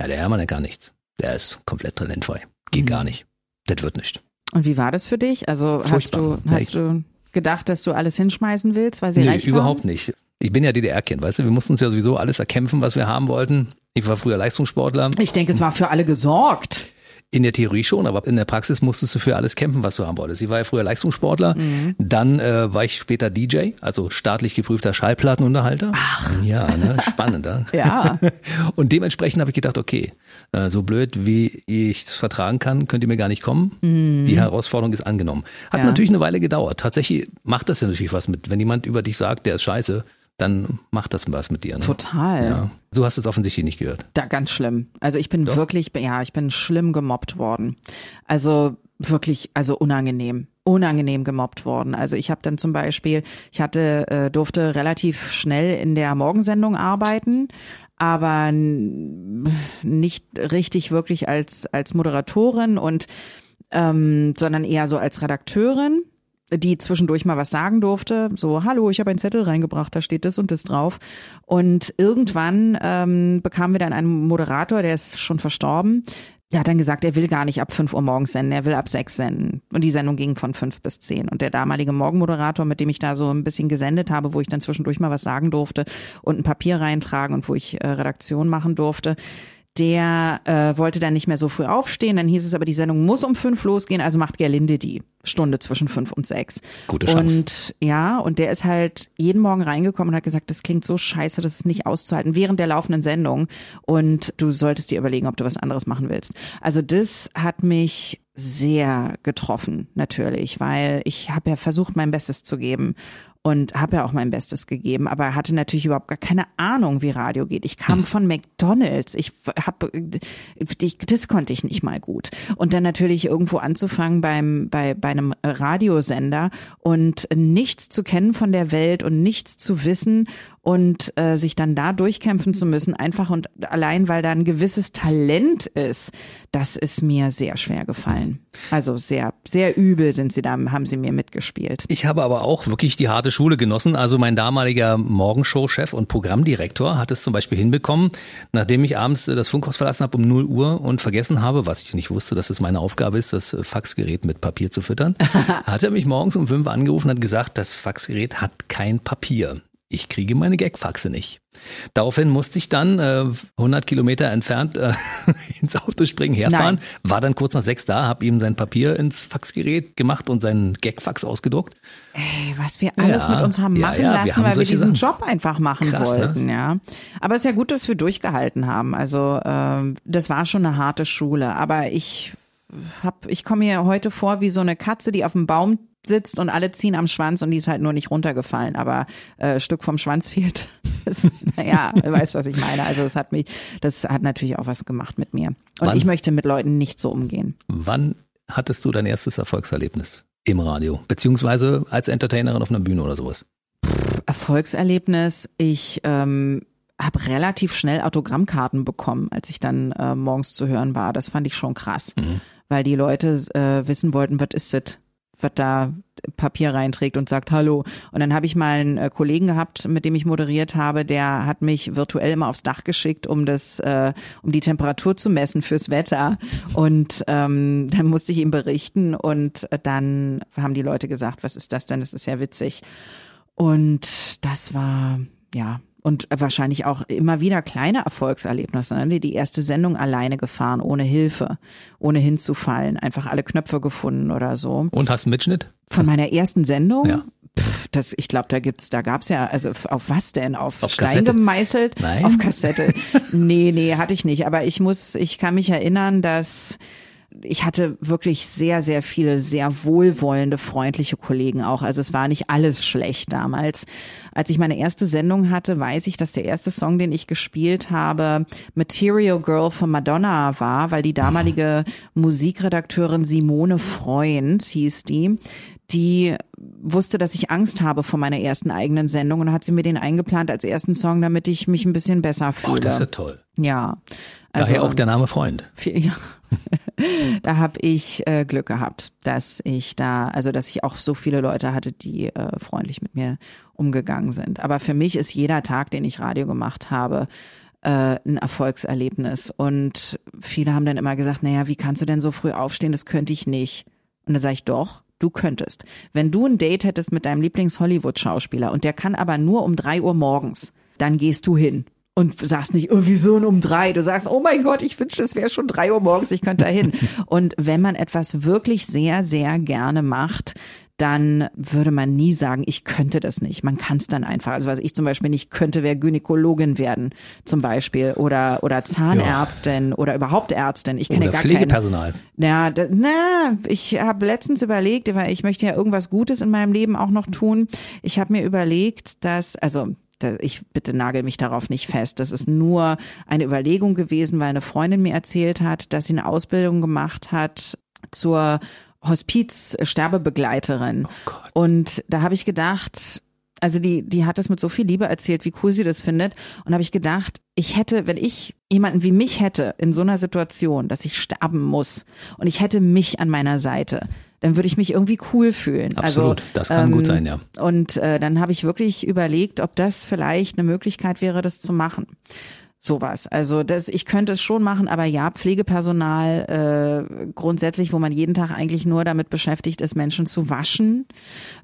ja, der Hermann hat gar nichts. Der ist komplett talentfrei. Geht Mhm. gar nicht. Das wird nicht. Und wie war das für dich? Also hast du, hast du gedacht, dass du alles hinschmeißen willst, weil sie Nee, recht überhaupt haben? nicht. Ich bin ja DDR-Kind, weißt du, wir mussten uns ja sowieso alles erkämpfen, was wir haben wollten. Ich war früher Leistungssportler. Ich denke, es war für alle gesorgt. In der Theorie schon, aber in der Praxis musstest du für alles kämpfen, was du haben wolltest. Ich war ja früher Leistungssportler, dann äh, war ich später DJ, also staatlich geprüfter Schallplattenunterhalter. Ach. Ja, ne? spannend. Ja. Ja. Und dementsprechend habe ich gedacht, okay, äh, so blöd wie ich es vertragen kann, könnt ihr mir gar nicht kommen. Die Herausforderung ist angenommen. Hat Ja. natürlich eine Weile gedauert. Tatsächlich macht das ja natürlich was mit. Wenn jemand über dich sagt, der ist scheiße, dann macht das was mit dir. Ne? Total. Ja. Du hast es offensichtlich nicht gehört. Da ganz schlimm. Also ich bin wirklich, ja, ich bin schlimm gemobbt worden. Also wirklich, also unangenehm. Unangenehm gemobbt worden. Also ich habe dann zum Beispiel, ich hatte, äh, durfte relativ schnell in der Morgensendung arbeiten, aber nicht richtig wirklich als als Moderatorin und ähm, sondern eher so als Redakteurin die zwischendurch mal was sagen durfte, so hallo, ich habe einen Zettel reingebracht, da steht das und das drauf. Und irgendwann ähm, bekamen wir dann einen Moderator, der ist schon verstorben, der hat dann gesagt, er will gar nicht ab 5 Uhr morgens senden, er will ab 6 senden. Und die Sendung ging von 5 bis 10. Und der damalige Morgenmoderator, mit dem ich da so ein bisschen gesendet habe, wo ich dann zwischendurch mal was sagen durfte und ein Papier reintragen und wo ich äh, Redaktion machen durfte, der äh, wollte dann nicht mehr so früh aufstehen. Dann hieß es aber, die Sendung muss um fünf losgehen, also macht Gerlinde die Stunde zwischen fünf und sechs. Gute Chance. Und ja, und der ist halt jeden Morgen reingekommen und hat gesagt, das klingt so scheiße, das ist nicht auszuhalten während der laufenden Sendung. Und du solltest dir überlegen, ob du was anderes machen willst. Also das hat mich sehr getroffen, natürlich, weil ich habe ja versucht, mein Bestes zu geben und habe ja auch mein Bestes gegeben, aber hatte natürlich überhaupt gar keine Ahnung, wie Radio geht. Ich kam hm. von McDonald's, ich habe, das konnte ich nicht mal gut. Und dann natürlich irgendwo anzufangen beim bei bei einem Radiosender und nichts zu kennen von der Welt und nichts zu wissen und äh, sich dann da durchkämpfen zu müssen, einfach und allein, weil da ein gewisses Talent ist, das ist mir sehr schwer gefallen. Also sehr, sehr übel sind sie da, haben sie mir mitgespielt. Ich habe aber auch wirklich die harte Schule genossen. Also mein damaliger Morgenshow-Chef und Programmdirektor hat es zum Beispiel hinbekommen, nachdem ich abends das Funkhaus verlassen habe um 0 Uhr und vergessen habe, was ich nicht wusste, dass es meine Aufgabe ist, das Faxgerät mit Papier zu füttern, hat er mich morgens um 5 angerufen und hat gesagt, das Faxgerät hat kein Papier ich kriege meine Gagfaxe nicht. Daraufhin musste ich dann äh, 100 Kilometer entfernt äh, ins Auto springen, herfahren, Nein. war dann kurz nach sechs da, habe ihm sein Papier ins Faxgerät gemacht und seinen Gagfax ausgedruckt. Ey, was wir alles ja, mit uns haben machen ja, ja, lassen, wir weil wir diesen Sachen. Job einfach machen Krass, ne? wollten, ne? ja. Aber es ist ja gut, dass wir durchgehalten haben. Also äh, das war schon eine harte Schule, aber ich hab, ich komme mir heute vor wie so eine Katze, die auf dem Baum sitzt und alle ziehen am Schwanz und die ist halt nur nicht runtergefallen, aber äh, Stück vom Schwanz fehlt. naja, weißt was ich meine. Also das hat mich, das hat natürlich auch was gemacht mit mir. Und wann, ich möchte mit Leuten nicht so umgehen. Wann hattest du dein erstes Erfolgserlebnis im Radio? Beziehungsweise als Entertainerin auf einer Bühne oder sowas? Erfolgserlebnis, ich ähm, habe relativ schnell Autogrammkarten bekommen, als ich dann äh, morgens zu hören war. Das fand ich schon krass, mhm. weil die Leute äh, wissen wollten, was ist das? Was da Papier reinträgt und sagt Hallo. Und dann habe ich mal einen äh, Kollegen gehabt, mit dem ich moderiert habe, der hat mich virtuell mal aufs Dach geschickt, um das, äh, um die Temperatur zu messen fürs Wetter. Und ähm, dann musste ich ihm berichten und dann haben die Leute gesagt, was ist das denn? Das ist ja witzig. Und das war ja und wahrscheinlich auch immer wieder kleine Erfolgserlebnisse. Ne? Die erste Sendung alleine gefahren, ohne Hilfe, ohne hinzufallen, einfach alle Knöpfe gefunden oder so. Und hast einen Mitschnitt? Von meiner ersten Sendung? Ja. Pff, das, ich glaube, da gibt's, da gab's ja, also auf was denn? Auf, auf Stein Kassette? gemeißelt? Nein. Auf Kassette. nee, nee, hatte ich nicht. Aber ich muss, ich kann mich erinnern, dass ich hatte wirklich sehr, sehr viele sehr wohlwollende, freundliche Kollegen auch. Also es war nicht alles schlecht damals. Als ich meine erste Sendung hatte, weiß ich, dass der erste Song, den ich gespielt habe, Material Girl von Madonna war, weil die damalige Musikredakteurin Simone Freund hieß die, die wusste, dass ich Angst habe vor meiner ersten eigenen Sendung und hat sie mir den eingeplant als ersten Song, damit ich mich ein bisschen besser fühle. Oh, das ist ja toll. Ja. Also, Daher auch der Name Freund. Ja. da habe ich äh, Glück gehabt, dass ich da, also dass ich auch so viele Leute hatte, die äh, freundlich mit mir umgegangen sind. Aber für mich ist jeder Tag, den ich Radio gemacht habe, äh, ein Erfolgserlebnis. Und viele haben dann immer gesagt, naja, wie kannst du denn so früh aufstehen? Das könnte ich nicht. Und da sage ich doch, du könntest. Wenn du ein Date hättest mit deinem Lieblings-Hollywood-Schauspieler und der kann aber nur um drei Uhr morgens, dann gehst du hin und sagst nicht, oh, wieso um drei? Du sagst, oh mein Gott, ich wünschte, es wäre schon drei Uhr morgens, ich könnte da hin. und wenn man etwas wirklich sehr, sehr gerne macht, dann würde man nie sagen, ich könnte das nicht. Man kann es dann einfach. Also was ich zum Beispiel nicht könnte, wäre Gynäkologin werden, zum Beispiel, oder oder Zahnärztin ja. oder überhaupt Ärztin. Ich kenne ja gar Pflegepersonal. Ja, da, na, ich habe letztens überlegt, weil ich möchte ja irgendwas Gutes in meinem Leben auch noch tun. Ich habe mir überlegt, dass also ich bitte nagel mich darauf nicht fest. Das ist nur eine Überlegung gewesen, weil eine Freundin mir erzählt hat, dass sie eine Ausbildung gemacht hat zur Hospiz-Sterbebegleiterin. Oh und da habe ich gedacht, Also die, die hat es mit so viel Liebe erzählt, wie cool sie das findet. Und habe ich gedacht, ich hätte, wenn ich jemanden wie mich hätte in so einer Situation, dass ich sterben muss und ich hätte mich an meiner Seite, dann würde ich mich irgendwie cool fühlen. Absolut, also, das kann ähm, gut sein, ja. Und äh, dann habe ich wirklich überlegt, ob das vielleicht eine Möglichkeit wäre, das zu machen. Sowas. Also das, ich könnte es schon machen, aber ja, Pflegepersonal äh, grundsätzlich, wo man jeden Tag eigentlich nur damit beschäftigt ist, Menschen zu waschen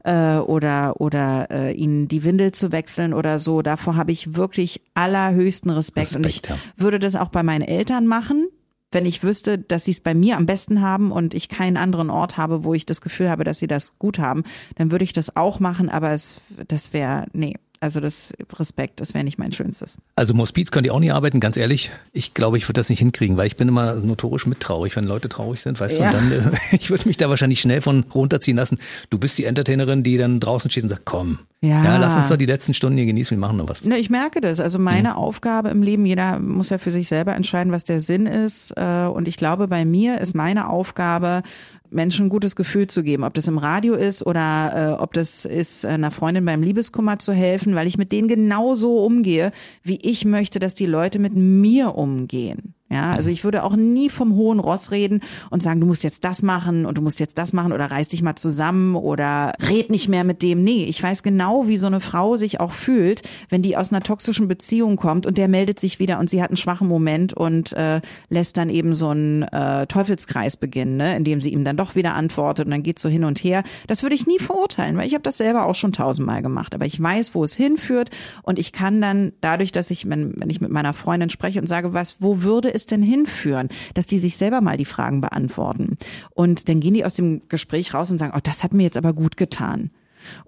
äh, oder oder äh, ihnen die Windel zu wechseln oder so. Davor habe ich wirklich allerhöchsten Respekt, Respekt und ich ja. würde das auch bei meinen Eltern machen. Wenn ich wüsste, dass sie es bei mir am besten haben und ich keinen anderen Ort habe, wo ich das Gefühl habe, dass sie das gut haben, dann würde ich das auch machen, aber es, das wäre, nee, also das Respekt, das wäre nicht mein Schönstes. Also im Hospiz könnt ihr auch nie arbeiten, ganz ehrlich. Ich glaube, ich würde das nicht hinkriegen, weil ich bin immer notorisch mittraurig, wenn Leute traurig sind, weißt Ja. du. Und dann, äh, ich würde mich da wahrscheinlich schnell von runterziehen lassen. Du bist die Entertainerin, die dann draußen steht und sagt, komm, Ja. lass uns doch die letzten Stunden hier genießen, wir machen noch was. Ne, ich merke das. Also meine Aufgabe im Leben, jeder muss ja für sich selber entscheiden, was der Sinn ist. Äh, Und ich glaube, bei mir ist meine Aufgabe, Menschen ein gutes Gefühl zu geben. Ob das im Radio ist oder äh, ob das ist, einer Freundin beim Liebeskummer zu helfen, weil ich mit denen genauso umgehe, wie ich möchte, dass die Leute mit mir umgehen. Ja, also ich würde auch nie vom hohen Ross reden und sagen, du musst jetzt das machen und du musst jetzt das machen oder reiß dich mal zusammen oder red nicht mehr mit dem. Nee, ich weiß genau, wie so eine Frau sich auch fühlt, wenn die aus einer toxischen Beziehung kommt und der meldet sich wieder und sie hat einen schwachen Moment und äh, lässt dann eben so einen äh, Teufelskreis beginnen, ne, indem sie ihm dann doch wieder antwortet und dann geht so hin und her. Das würde ich nie verurteilen, weil ich habe das selber auch schon tausendmal gemacht. Aber ich weiß, wo es hinführt und ich kann dann dadurch, dass ich, wenn, wenn ich mit meiner Freundin spreche und sage, was, wo würde es denn hinführen, dass die sich selber mal die Fragen beantworten. Und dann gehen die aus dem Gespräch raus und sagen, oh, das hat mir jetzt aber gut getan.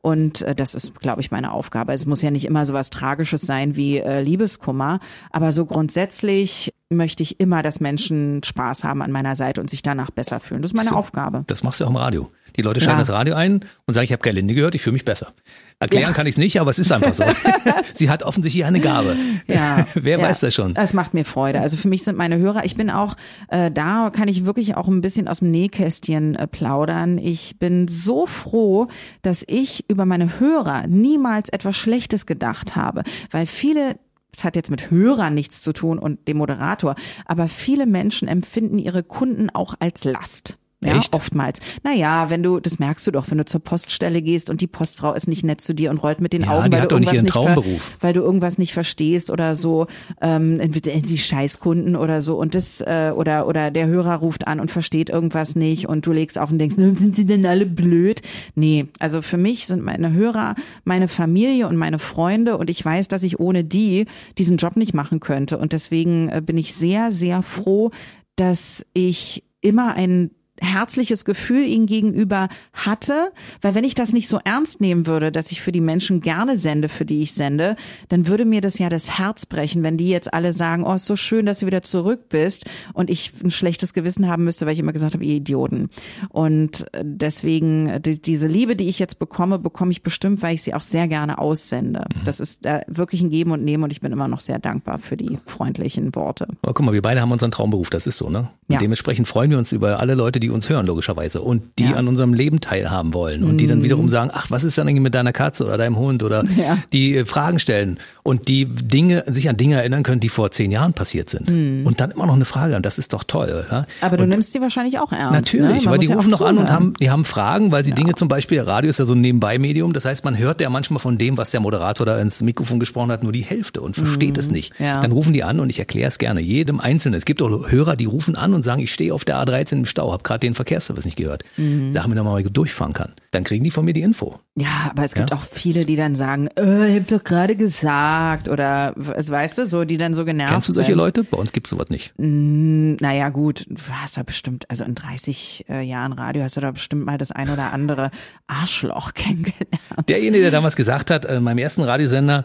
Und äh, das ist, glaube ich, meine Aufgabe. Es muss ja nicht immer so was Tragisches sein wie äh, Liebeskummer, aber so grundsätzlich möchte ich immer, dass Menschen Spaß haben an meiner Seite und sich danach besser fühlen. Das ist meine So. Aufgabe. Das machst du auch im Radio. Die Leute schalten Ja. das Radio ein und sagen, ich habe Gerlinde gehört, ich fühle mich besser. Erklären Ja. kann ich es nicht, aber es ist einfach so. Sie hat offensichtlich eine Gabe. Ja, Wer weiß das schon? Das macht mir Freude. Also für mich sind meine Hörer, ich bin auch, äh, da kann ich wirklich auch ein bisschen aus dem Nähkästchen äh, plaudern. Ich bin so froh, dass ich über meine Hörer niemals etwas Schlechtes gedacht habe, weil viele es hat jetzt mit Hörern nichts zu tun und dem Moderator, aber viele Menschen empfinden ihre Kunden auch als Last. Ja, Echt? oftmals. Naja, wenn du, das merkst du doch, wenn du zur Poststelle gehst und die Postfrau ist nicht nett zu dir und rollt mit den Ja, Augen, weil du doch nicht irgendwas ihren Traumberuf. weil du irgendwas nicht verstehst oder so, ähm, entweder die Scheißkunden oder so und das äh, oder oder der Hörer ruft an und versteht irgendwas nicht und du legst auf und denkst, "Na, sind sie denn alle blöd? Nee, also für mich sind meine Hörer meine Familie und meine Freunde und ich weiß, dass ich ohne die diesen Job nicht machen könnte und deswegen äh, bin ich sehr sehr froh, dass ich immer ein herzliches Gefühl ihnen gegenüber hatte, weil wenn ich das nicht so ernst nehmen würde, dass ich für die Menschen gerne sende, für die ich sende, dann würde mir das ja das Herz brechen, wenn die jetzt alle sagen, oh, ist so schön, dass du wieder zurück bist und ich ein schlechtes Gewissen haben müsste, weil ich immer gesagt habe, ihr Idioten. Und deswegen, die, diese Liebe, die ich jetzt bekomme, bekomme ich bestimmt, weil ich sie auch sehr gerne aussende. Das ist äh, wirklich ein Geben und Nehmen und ich bin immer noch sehr dankbar für die freundlichen Worte. Aber guck mal, wir beide haben unseren Traumberuf, das ist so, ne? Und Ja. dementsprechend freuen wir uns über alle Leute, die uns hören, logischerweise. Und die Ja. Mhm. an unserem Leben teilhaben wollen. Und die dann wiederum sagen, ach, was ist denn eigentlich mit deiner Katze oder deinem Hund? Oder Ja. die äh, Fragen stellen und die Dinge, sich an Dinge erinnern können, die vor zehn Jahren passiert sind. Und dann immer noch eine Frage an, das ist doch toll. Ja? Mhm. Aber du und nimmst sie wahrscheinlich auch ernst. Natürlich, ne? Weil die rufen noch an und haben, die haben Fragen, weil sie Dinge zum Beispiel, Radio ist ja so ein Nebenbei-Medium, das heißt, man hört ja manchmal von dem, was der Moderator da ins Mikrofon gesprochen hat, nur die Hälfte und versteht es nicht. Mhm. Dann rufen die an und ich erkläre es gerne, jedem Einzelnen. Es gibt auch Hörer, die rufen an und sagen, ich stehe auf der A13 im Stau, habe gerade den Verkehrsservice nicht gehört. Mhm. Sag mir doch mal, wie ich durchfahren kann. Dann kriegen die von mir die Info. Ja, aber es gibt Ja. auch viele, die dann sagen, äh, ich hab's doch gerade gesagt oder was weißt du, so die dann so genervt Kennst du solche sind. Leute? Bei uns gibt's sowas nicht. Naja, gut, du hast da bestimmt, also in 30 äh, Jahren Radio hast du da bestimmt mal das ein oder andere Arschloch kennengelernt. Derjenige, der damals gesagt hat, äh, meinem ersten Radiosender,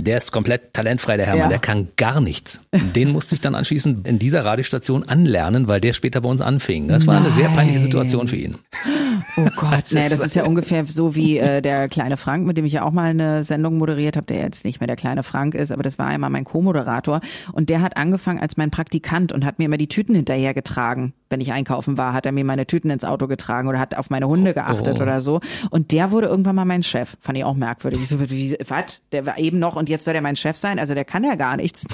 der ist komplett talentfrei, der Hermann, Ja. der kann gar nichts. Den musste ich dann anschließend in dieser Radiostation anlernen, weil der später bei uns anfing. Das war eine sehr peinliche Nein. Situation für ihn. Oh Gott, nee, das ist ja ungefähr so wie äh, der kleine Frank, mit dem ich ja auch mal eine Sendung moderiert habe, der jetzt nicht mehr der kleine Frank ist, aber das war einmal mein Co-Moderator und der hat angefangen als mein Praktikant und hat mir immer die Tüten hinterhergetragen. Wenn ich einkaufen war, hat er mir meine Tüten ins Auto getragen oder hat auf meine Hunde geachtet oh. oder so. Und der wurde irgendwann mal mein Chef. Fand ich auch merkwürdig. Ich so, wie, was? Der war eben noch und jetzt soll der mein Chef sein? Also der kann ja gar nichts.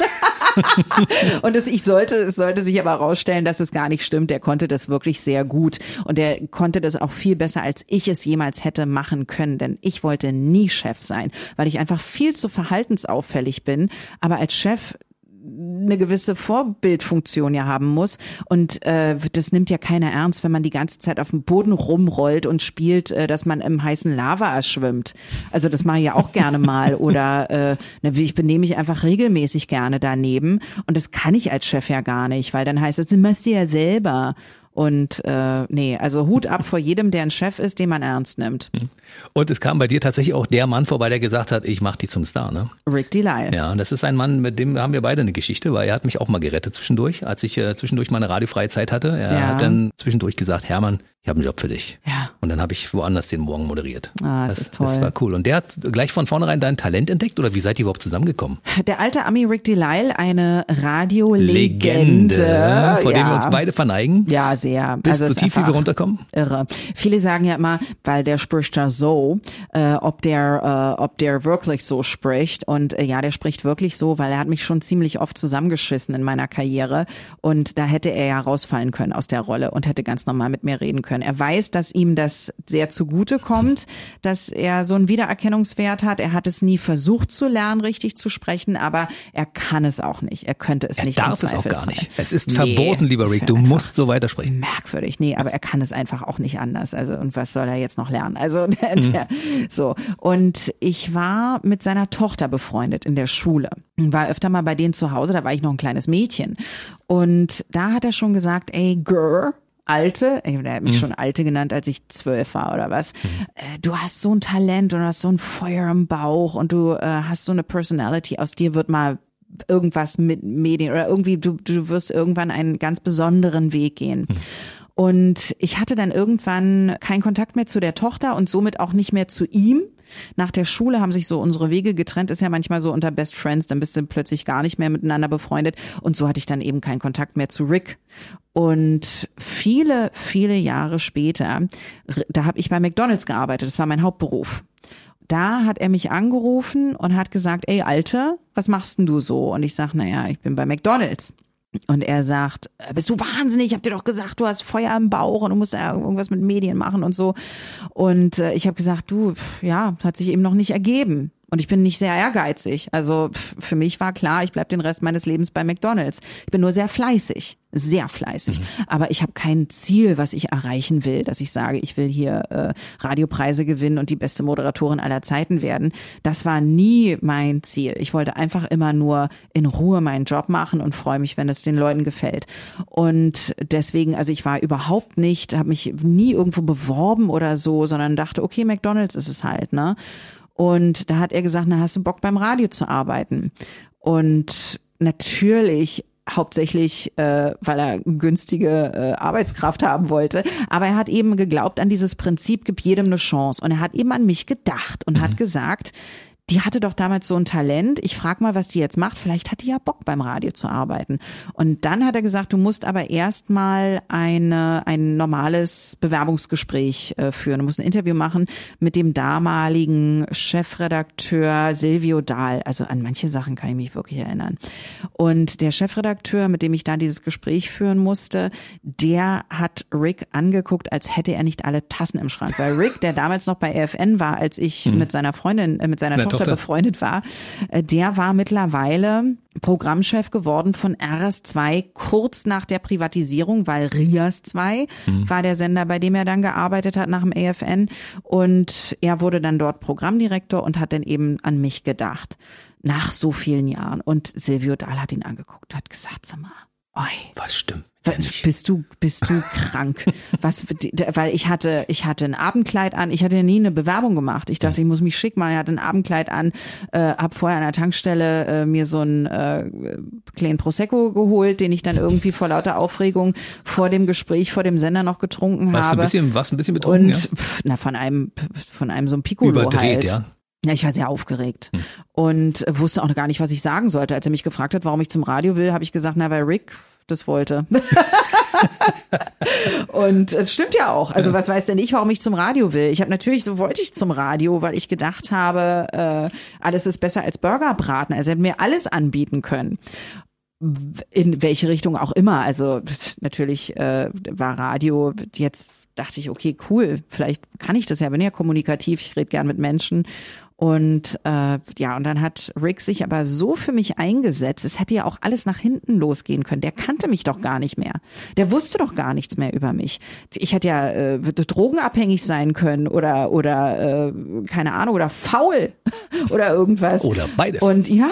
und es, ich sollte, es sollte sich aber herausstellen, dass es gar nicht stimmt. Der konnte das wirklich sehr gut und der konnte das auch viel besser, als ich es jemals hätte machen können. Denn ich wollte nie Chef sein, weil ich einfach viel zu verhaltensauffällig bin. Aber als Chef eine gewisse Vorbildfunktion ja haben muss. Und äh, das nimmt ja keiner ernst, wenn man die ganze Zeit auf dem Boden rumrollt und spielt, äh, dass man im heißen Lava erschwimmt. Also das mache ich ja auch gerne mal. Oder äh, ne, ich benehme mich einfach regelmäßig gerne daneben. Und das kann ich als Chef ja gar nicht, weil dann heißt es, das machst du ja selber. Und äh, nee, also Hut ab vor jedem, der ein Chef ist, den man ernst nimmt. Hm. Und es kam bei dir tatsächlich auch der Mann vorbei, der gesagt hat, ich mach dich zum Star, ne? Rick Delisle. Ja, das ist ein Mann, mit dem haben wir beide eine Geschichte, weil er hat mich auch mal gerettet zwischendurch, als ich äh, zwischendurch mal eine radiofreie Zeit hatte. Er ja. hat dann zwischendurch gesagt, Hermann, ich habe einen Job für dich. Ja. Und dann habe ich woanders den Morgen moderiert. Ah, das, das, ist toll. Das war cool. Und der hat gleich von vornherein dein Talent entdeckt oder wie seid ihr überhaupt zusammengekommen? Der alte Ami Rick Delisle, eine Radiolegende, vor ja. dem wir uns beide verneigen. Ja, sehr. Bis also zu tief, wie wir runterkommen. Irre. Viele sagen ja immer, weil der spricht da so, äh, ob der, äh, ob der wirklich so spricht. Und äh, ja, der spricht wirklich so, weil er hat mich schon ziemlich oft zusammengeschissen in meiner Karriere. Und da hätte er ja rausfallen können aus der Rolle und hätte ganz normal mit mir reden können können. Er weiß, dass ihm das sehr zugute kommt, dass er so einen Wiedererkennungswert hat. Er hat es nie versucht zu lernen, richtig zu sprechen, aber er kann es auch nicht. Er könnte es er nicht. Er darf es auch gar nicht. Es ist nee, verboten, lieber Rick. Du musst so weitersprechen. Merkwürdig. Nee, aber er kann es einfach auch nicht anders. Also, und was soll er jetzt noch lernen? Also, der, mhm. der, so. Und ich war mit seiner Tochter befreundet in der Schule. War öfter mal bei denen zu Hause, da war ich noch ein kleines Mädchen. Und da hat er schon gesagt, ey, girl, Alte, er hat mich mhm. schon Alte genannt, als ich zwölf war oder was. Mhm. Äh, du hast so ein Talent und hast so ein Feuer im Bauch und du äh, hast so eine Personality. Aus dir wird mal irgendwas mit Medien oder irgendwie du, du wirst irgendwann einen ganz besonderen Weg gehen. Mhm. Und ich hatte dann irgendwann keinen Kontakt mehr zu der Tochter und somit auch nicht mehr zu ihm. Nach der Schule haben sich so unsere Wege getrennt, ist ja manchmal so unter Best Friends, dann bist du plötzlich gar nicht mehr miteinander befreundet. Und so hatte ich dann eben keinen Kontakt mehr zu Rick. Und viele, viele Jahre später, da habe ich bei McDonald's gearbeitet, das war mein Hauptberuf. Da hat er mich angerufen und hat gesagt, ey Alte, was machst denn du so? Und ich sag, naja, ich bin bei McDonald's. Und er sagt, äh, bist du wahnsinnig? Ich hab dir doch gesagt, du hast Feuer im Bauch und du musst ja irgendwas mit Medien machen und so. Und äh, ich habe gesagt, du, ja, hat sich eben noch nicht ergeben. Und ich bin nicht sehr ehrgeizig. Also für mich war klar, ich bleib den Rest meines Lebens bei McDonald's. Ich bin nur sehr fleißig, sehr fleißig. Mhm. Aber ich habe kein Ziel, was ich erreichen will, dass ich sage, ich will hier äh, Radiopreise gewinnen und die beste Moderatorin aller Zeiten werden. Das war nie mein Ziel. Ich wollte einfach immer nur in Ruhe meinen Job machen und freue mich, wenn es den Leuten gefällt. Und deswegen, also ich war überhaupt nicht, habe mich nie irgendwo beworben oder so, sondern dachte, okay, McDonald's ist es halt, ne? Und da hat er gesagt, na, hast du Bock beim Radio zu arbeiten? Und natürlich hauptsächlich, äh, weil er günstige äh, Arbeitskraft haben wollte. Aber er hat eben geglaubt an dieses Prinzip, gib jedem eine Chance. Und er hat eben an mich gedacht und mhm. hat gesagt, die hatte doch damals so ein Talent. Ich frag mal, was die jetzt macht. Vielleicht hat die ja Bock beim Radio zu arbeiten. Und dann hat er gesagt, du musst aber erstmal eine ein normales Bewerbungsgespräch äh, führen. Du musst ein Interview machen mit dem damaligen Chefredakteur Silvio Dahl. Also an manche Sachen kann ich mich wirklich erinnern. Und der Chefredakteur, mit dem ich da dieses Gespräch führen musste, der hat Rick angeguckt, als hätte er nicht alle Tassen im Schrank. Weil Rick, der damals noch bei AFN war, als ich hm. mit seiner Freundin, äh, mit seiner Tochter Tochter befreundet war, äh, der war mittlerweile Programmchef geworden von RS2 kurz nach der Privatisierung, weil Rias 2 mhm. war der Sender, bei dem er dann gearbeitet hat nach dem AFN und er wurde dann dort Programmdirektor und hat dann eben an mich gedacht nach so vielen Jahren und Silvio Dahl hat ihn angeguckt, hat gesagt, sag mal. Was stimmt? Bist du, bist du krank? Was, weil ich hatte, ich hatte ein Abendkleid an. Ich hatte ja nie eine Bewerbung gemacht. Ich dachte, ich muss mich schick machen. Ich hatte ein Abendkleid an, äh, hab vorher an der Tankstelle äh, mir so einen äh, kleinen Prosecco geholt, den ich dann irgendwie vor lauter Aufregung vor dem Gespräch, vor dem Sender noch getrunken warst habe. Ein bisschen, warst ein bisschen betrunken, Und, ja? pf, na, von einem, von einem so einem Piccolo Überdreht, halt. ja. Ja, ich war sehr aufgeregt und wusste auch gar nicht, was ich sagen sollte. Als er mich gefragt hat, warum ich zum Radio will, habe ich gesagt, na, weil Rick das wollte. und es stimmt ja auch. Also was weiß denn ich, warum ich zum Radio will? Ich habe natürlich, so wollte ich zum Radio, weil ich gedacht habe, äh, alles ist besser als Burgerbraten. Also er hätte mir alles anbieten können in welche Richtung auch immer. Also natürlich äh, war Radio jetzt dachte ich, okay, cool, vielleicht kann ich das ja, bin ja kommunikativ, ich rede gern mit Menschen. Und äh, ja, und dann hat Rick sich aber so für mich eingesetzt, es hätte ja auch alles nach hinten losgehen können. Der kannte mich doch gar nicht mehr. Der wusste doch gar nichts mehr über mich. Ich hätte ja äh, drogenabhängig sein können oder oder äh, keine Ahnung oder faul oder irgendwas. Oder beides. Und ja,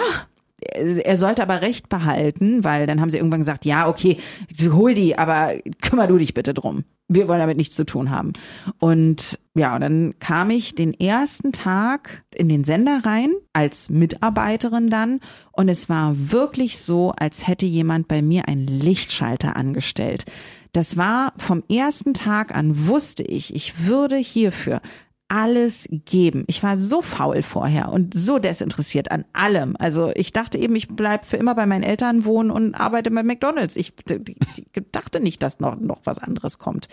er sollte aber Recht behalten, weil dann haben sie irgendwann gesagt, ja, okay, hol die, aber kümmer du dich bitte drum. Wir wollen damit nichts zu tun haben. Und ja, und dann kam ich den ersten Tag in den Sender rein, als Mitarbeiterin dann, und es war wirklich so, als hätte jemand bei mir einen Lichtschalter angestellt. Das war vom ersten Tag an wusste ich, ich würde hierfür alles geben. Ich war so faul vorher und so desinteressiert an allem. Also ich dachte eben, ich bleib für immer bei meinen Eltern wohnen und arbeite bei McDonald's. Ich dachte nicht, dass noch, noch was anderes kommt.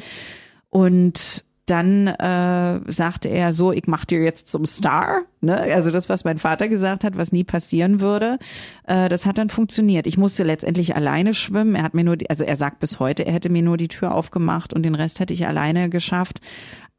Und dann äh, sagte er so, ich mach dir jetzt zum Star. Ne? Also das, was mein Vater gesagt hat, was nie passieren würde, äh, das hat dann funktioniert. Ich musste letztendlich alleine schwimmen. Er hat mir nur, die, also er sagt bis heute, er hätte mir nur die Tür aufgemacht und den Rest hätte ich alleine geschafft.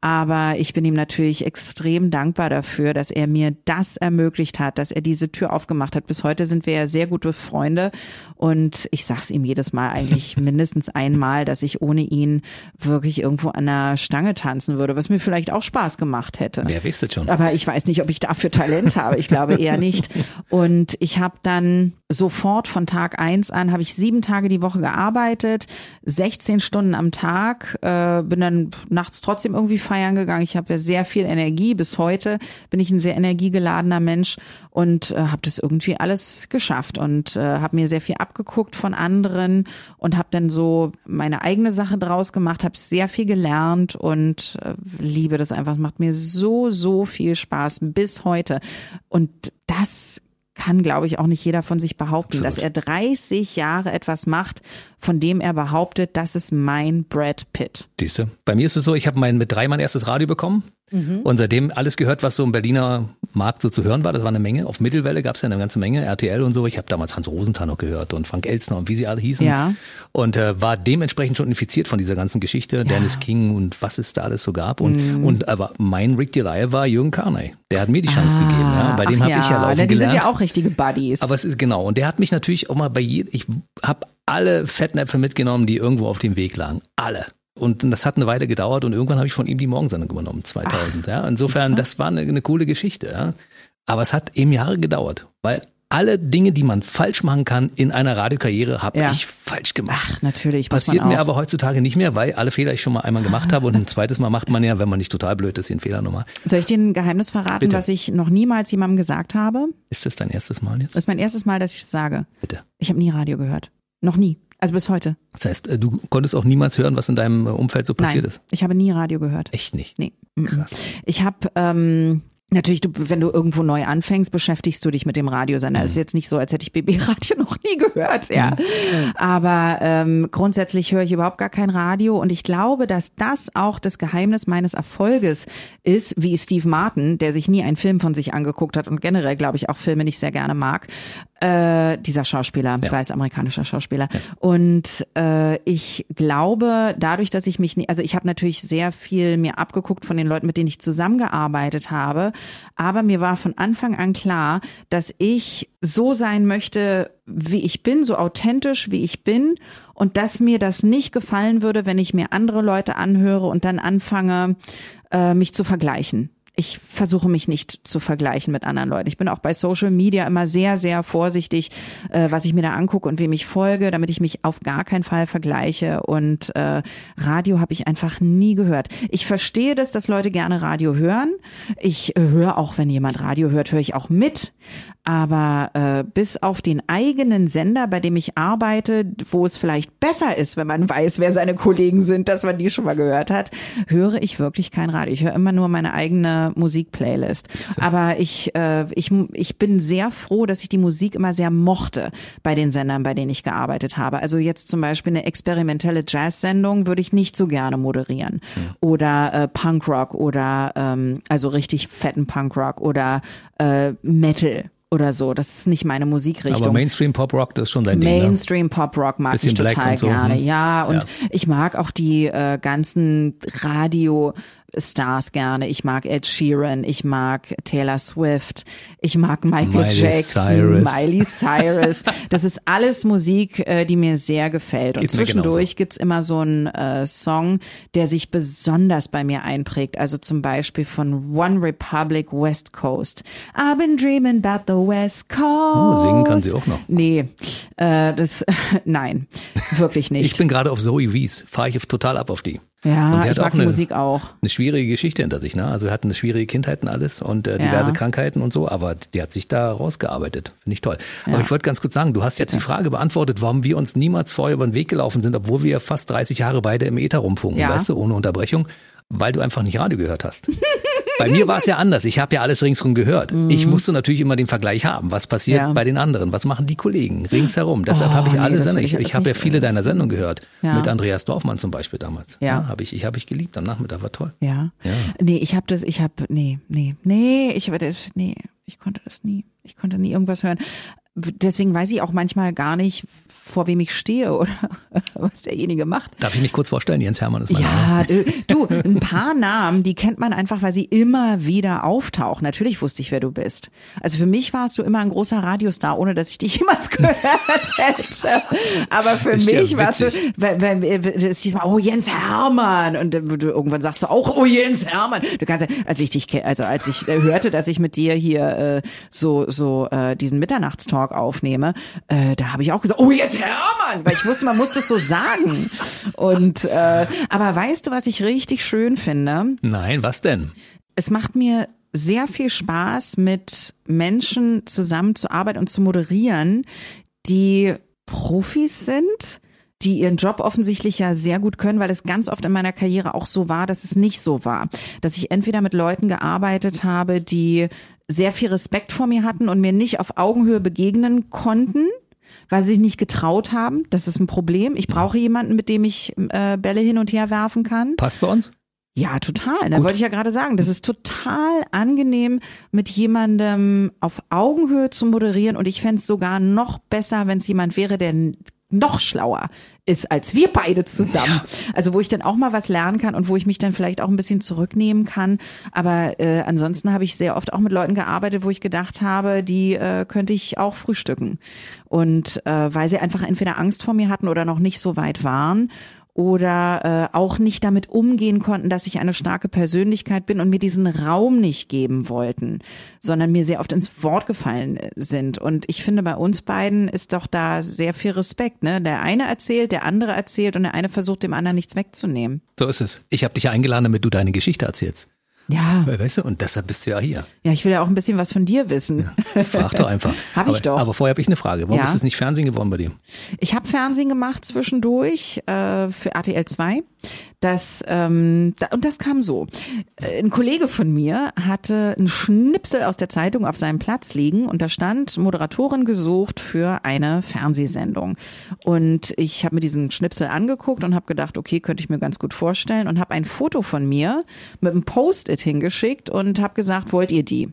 Aber ich bin ihm natürlich extrem dankbar dafür, dass er mir das ermöglicht hat, dass er diese Tür aufgemacht hat. Bis heute sind wir ja sehr gute Freunde und ich sag's ihm jedes Mal eigentlich mindestens einmal, dass ich ohne ihn wirklich irgendwo an der Stange tanzen würde, was mir vielleicht auch Spaß gemacht hätte. Wer weiß das schon? Aber ich weiß nicht, ob ich dafür Talent habe. Ich glaube eher nicht. Und ich habe dann sofort von Tag eins an habe ich sieben Tage die Woche gearbeitet, 16 Stunden am Tag, äh, bin dann nachts trotzdem irgendwie feiern gegangen. Ich habe ja sehr viel Energie. Bis heute bin ich ein sehr energiegeladener Mensch und äh, habe das irgendwie alles geschafft und äh, habe mir sehr viel abgeguckt von anderen und habe dann so meine eigene Sache draus gemacht, habe sehr viel gelernt und äh, liebe das einfach. Es macht mir so, so viel Spaß bis heute. Und das kann, glaube ich, auch nicht jeder von sich behaupten, Absolut. dass er 30 Jahre etwas macht, von dem er behauptet, das ist mein Brad Pitt. Siehste, bei mir ist es so, ich habe mein mit drei mein erstes Radio bekommen Mhm. und seitdem alles gehört, was so im Berliner Markt so zu hören war. Das war eine Menge. Auf Mittelwelle gab es ja eine ganze Menge, RTL und so. Ich habe damals Hans Rosenthal noch gehört und Frank Elstner und wie sie alle hießen. Ja. Und äh, war dementsprechend schon infiziert von dieser ganzen Geschichte, Dennis King und was es da alles so gab. Und, Mhm. und aber mein Rick Delisle war Jürgen Carney. Der hat mir die Chance gegeben. Ja. Bei dem Ah, habe ich ja laufen Die gelernt. sind ja auch richtige Buddies. Aber es ist genau. Und der hat mich natürlich auch mal bei jedem, ich habe alle Fettnäpfe mitgenommen, die irgendwo auf dem Weg lagen. Alle. Und das hat eine Weile gedauert und irgendwann habe ich von ihm die Morgensendung übernommen, 2000. ja. Insofern, das war eine, eine coole Geschichte. Ja. Aber es hat eben Jahre gedauert, weil alle Dinge, die man falsch machen kann in einer Radiokarriere, habe Ja. ich falsch gemacht. Ach, natürlich. Passiert mir aber heutzutage nicht mehr, weil alle Fehler ich schon mal einmal gemacht habe und ein zweites Mal macht man ja, wenn man nicht total blöd ist, den Fehler nochmal. Soll ich dir ein Geheimnis verraten, Bitte. was ich noch niemals jemandem gesagt habe? Ist das dein erstes Mal jetzt? Das ist mein erstes Mal, dass ich es sage. Bitte. Ich habe nie Radio gehört. Noch nie. Also bis heute. Das heißt, äh, du konntest auch niemals hören, was in deinem äh, Umfeld so passiert Nein, ist. ich habe nie Radio gehört. Echt nicht. Nee. Krass. Ich habe ähm, natürlich, du, wenn du irgendwo neu anfängst, beschäftigst du dich mit dem Radiosender. Es ist jetzt nicht so, als hätte ich BB-Radio noch nie gehört, ja. Aber ähm, grundsätzlich höre ich überhaupt gar kein Radio und ich glaube, dass das auch das Geheimnis meines Erfolges ist, wie Steve Martin, der sich nie einen Film von sich angeguckt hat und generell, glaube ich, auch Filme nicht sehr gerne mag. Äh, dieser Schauspieler, Ja. weiß amerikanischer Schauspieler. Und äh, ich glaube, dadurch, dass ich mich, nie, also ich habe natürlich sehr viel mir abgeguckt von den Leuten, mit denen ich zusammengearbeitet habe, aber mir war von Anfang an klar, dass ich so sein möchte, wie ich bin, so authentisch, wie ich bin und dass mir das nicht gefallen würde, wenn ich mir andere Leute anhöre und dann anfange, äh, mich zu vergleichen. Ich versuche mich nicht zu vergleichen mit anderen Leuten. Ich bin auch bei Social Media immer sehr, sehr vorsichtig, äh, was ich mir da angucke und wem ich folge, damit ich mich auf gar keinen Fall vergleiche. Und äh, Radio habe ich einfach nie gehört. Ich verstehe das, dass Leute gerne Radio hören. Ich äh, höre auch, wenn jemand Radio hört, höre ich auch mit. Aber äh, bis auf den eigenen Sender, bei dem ich arbeite, wo es vielleicht besser ist, wenn man weiß, wer seine Kollegen sind, dass man die schon mal gehört hat, höre ich wirklich kein Radio. Ich höre immer nur meine eigene Musikplaylist. Aber ich, äh, ich, ich bin sehr froh, dass ich die Musik immer sehr mochte bei den Sendern, bei denen ich gearbeitet habe. Also jetzt zum Beispiel eine experimentelle Jazz-Sendung würde ich nicht so gerne moderieren. Ja. Oder äh, Punkrock oder ähm, also richtig fetten Punkrock oder äh, Metal oder so. Das ist nicht meine Musikrichtung. Aber Mainstream Pop Rock, das ist schon dein Ding. Ne? Mainstream Pop Rock mag Bisschen ich total so. gerne. Hm. Ja, und ja. ich mag auch die äh, ganzen Radio Stars gerne. Ich mag Ed Sheeran, ich mag Taylor Swift, ich mag Michael Miley Jackson, Cyrus. Miley Cyrus. Das ist alles Musik, äh, die mir sehr gefällt. Und Geht's zwischendurch gibt's immer so einen äh, Song, der sich besonders bei mir einprägt. Also zum Beispiel von One Republic West Coast. I've been dreaming about the West Coast. Oh, singen kann sie auch noch. Nee, äh, das, nein, wirklich nicht. ich bin gerade auf Zoe Wies, fahre ich total ab auf die. Ja, ich mag die eine, Musik auch. Eine schwierige Geschichte hinter sich, ne? Also er hat eine schwierige Kindheit und alles und äh, diverse ja. Krankheiten und so, aber die hat sich da rausgearbeitet. Finde ich toll. Ja. Aber ich wollte ganz kurz sagen, du hast jetzt die Frage beantwortet, warum wir uns niemals vorher über den Weg gelaufen sind, obwohl wir fast 30 Jahre beide im Äther rumfunken, ja. weißt du, ohne Unterbrechung, weil du einfach nicht Radio gehört hast. Bei mir war es ja anders. Ich habe ja alles ringsrum gehört. Mhm. Ich musste natürlich immer den Vergleich haben. Was passiert ja. bei den anderen? Was machen die Kollegen ringsherum? Deshalb oh, habe ich alle nee, Sendungen. Ich, ich habe ja viele deiner Sendungen gehört. Ja. Mit Andreas Dorfmann zum Beispiel damals. Ja. ja habe ich, ich habe ich geliebt am Nachmittag. War toll. Ja. ja. Nee, ich habe das, ich habe, nee, nee, nee, ich habe das, nee, ich konnte das nie. Ich konnte nie irgendwas hören deswegen weiß ich auch manchmal gar nicht, vor wem ich stehe oder was derjenige macht. Darf ich mich kurz vorstellen? Jens Hermann ist mein ja, Name. Ja, du, ein paar Namen, die kennt man einfach, weil sie immer wieder auftauchen. Natürlich wusste ich, wer du bist. Also für mich warst du immer ein großer Radiostar, ohne dass ich dich jemals gehört hätte. Aber für ist mich ja warst du, weil, weil, es hieß mal, oh Jens Hermann. Und du, irgendwann sagst du auch, oh Jens Hermann. Du kannst ja, als ich dich, also als ich hörte, dass ich mit dir hier äh, so, so äh, diesen Mitternachtstalk Talk aufnehme, äh, da habe ich auch gesagt, oh jetzt Hermann, weil ich wusste, man muss das so sagen. Und äh, aber weißt du, was ich richtig schön finde? Nein, was denn? Es macht mir sehr viel Spaß, mit Menschen zusammenzuarbeiten und zu moderieren, die Profis sind, die ihren Job offensichtlich ja sehr gut können, weil es ganz oft in meiner Karriere auch so war, dass es nicht so war. Dass ich entweder mit Leuten gearbeitet habe, die sehr viel Respekt vor mir hatten und mir nicht auf Augenhöhe begegnen konnten, weil sie sich nicht getraut haben. Das ist ein Problem. Ich brauche jemanden, mit dem ich äh, Bälle hin und her werfen kann. Passt bei uns? Ja, total. Da wollte ich ja gerade sagen, das ist total angenehm, mit jemandem auf Augenhöhe zu moderieren. Und ich fände es sogar noch besser, wenn es jemand wäre, der noch schlauer ist als wir beide zusammen. Ja. Also wo ich dann auch mal was lernen kann und wo ich mich dann vielleicht auch ein bisschen zurücknehmen kann. Aber äh, ansonsten habe ich sehr oft auch mit Leuten gearbeitet, wo ich gedacht habe, die äh, könnte ich auch frühstücken. Und äh, weil sie einfach entweder Angst vor mir hatten oder noch nicht so weit waren oder äh, auch nicht damit umgehen konnten, dass ich eine starke Persönlichkeit bin und mir diesen Raum nicht geben wollten, sondern mir sehr oft ins Wort gefallen äh, sind. Und ich finde, bei uns beiden ist doch da sehr viel Respekt. Ne? Der eine erzählt, der andere erzählt und der eine versucht dem anderen nichts wegzunehmen. So ist es. Ich habe dich eingeladen, damit du deine Geschichte erzählst. Ja. Weißt du, und deshalb bist du ja hier. Ja, ich will ja auch ein bisschen was von dir wissen. Ja, frag doch einfach. hab ich aber, doch. Aber vorher habe ich eine Frage. Warum ja. ist es nicht Fernsehen geworden bei dir? Ich habe Fernsehen gemacht zwischendurch äh, für RTL 2. Das, ähm, da, und das kam so. Äh, ein Kollege von mir hatte einen Schnipsel aus der Zeitung auf seinem Platz liegen und da stand Moderatorin gesucht für eine Fernsehsendung. Und ich habe mir diesen Schnipsel angeguckt und habe gedacht, okay, könnte ich mir ganz gut vorstellen und habe ein Foto von mir mit einem Post-it hingeschickt und habe gesagt, wollt ihr die?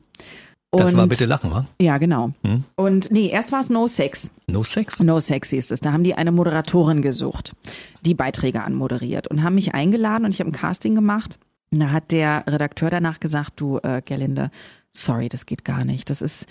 Das war bitte lachen, wa? Ja, genau. Hm? Und nee, erst war es No Sex. No Sex? No Sex hieß es. Da haben die eine Moderatorin gesucht, die Beiträge anmoderiert und haben mich eingeladen und ich habe ein Casting gemacht. Und da hat der Redakteur danach gesagt, du äh, Gerlinde, sorry, das geht gar nicht. Das ist,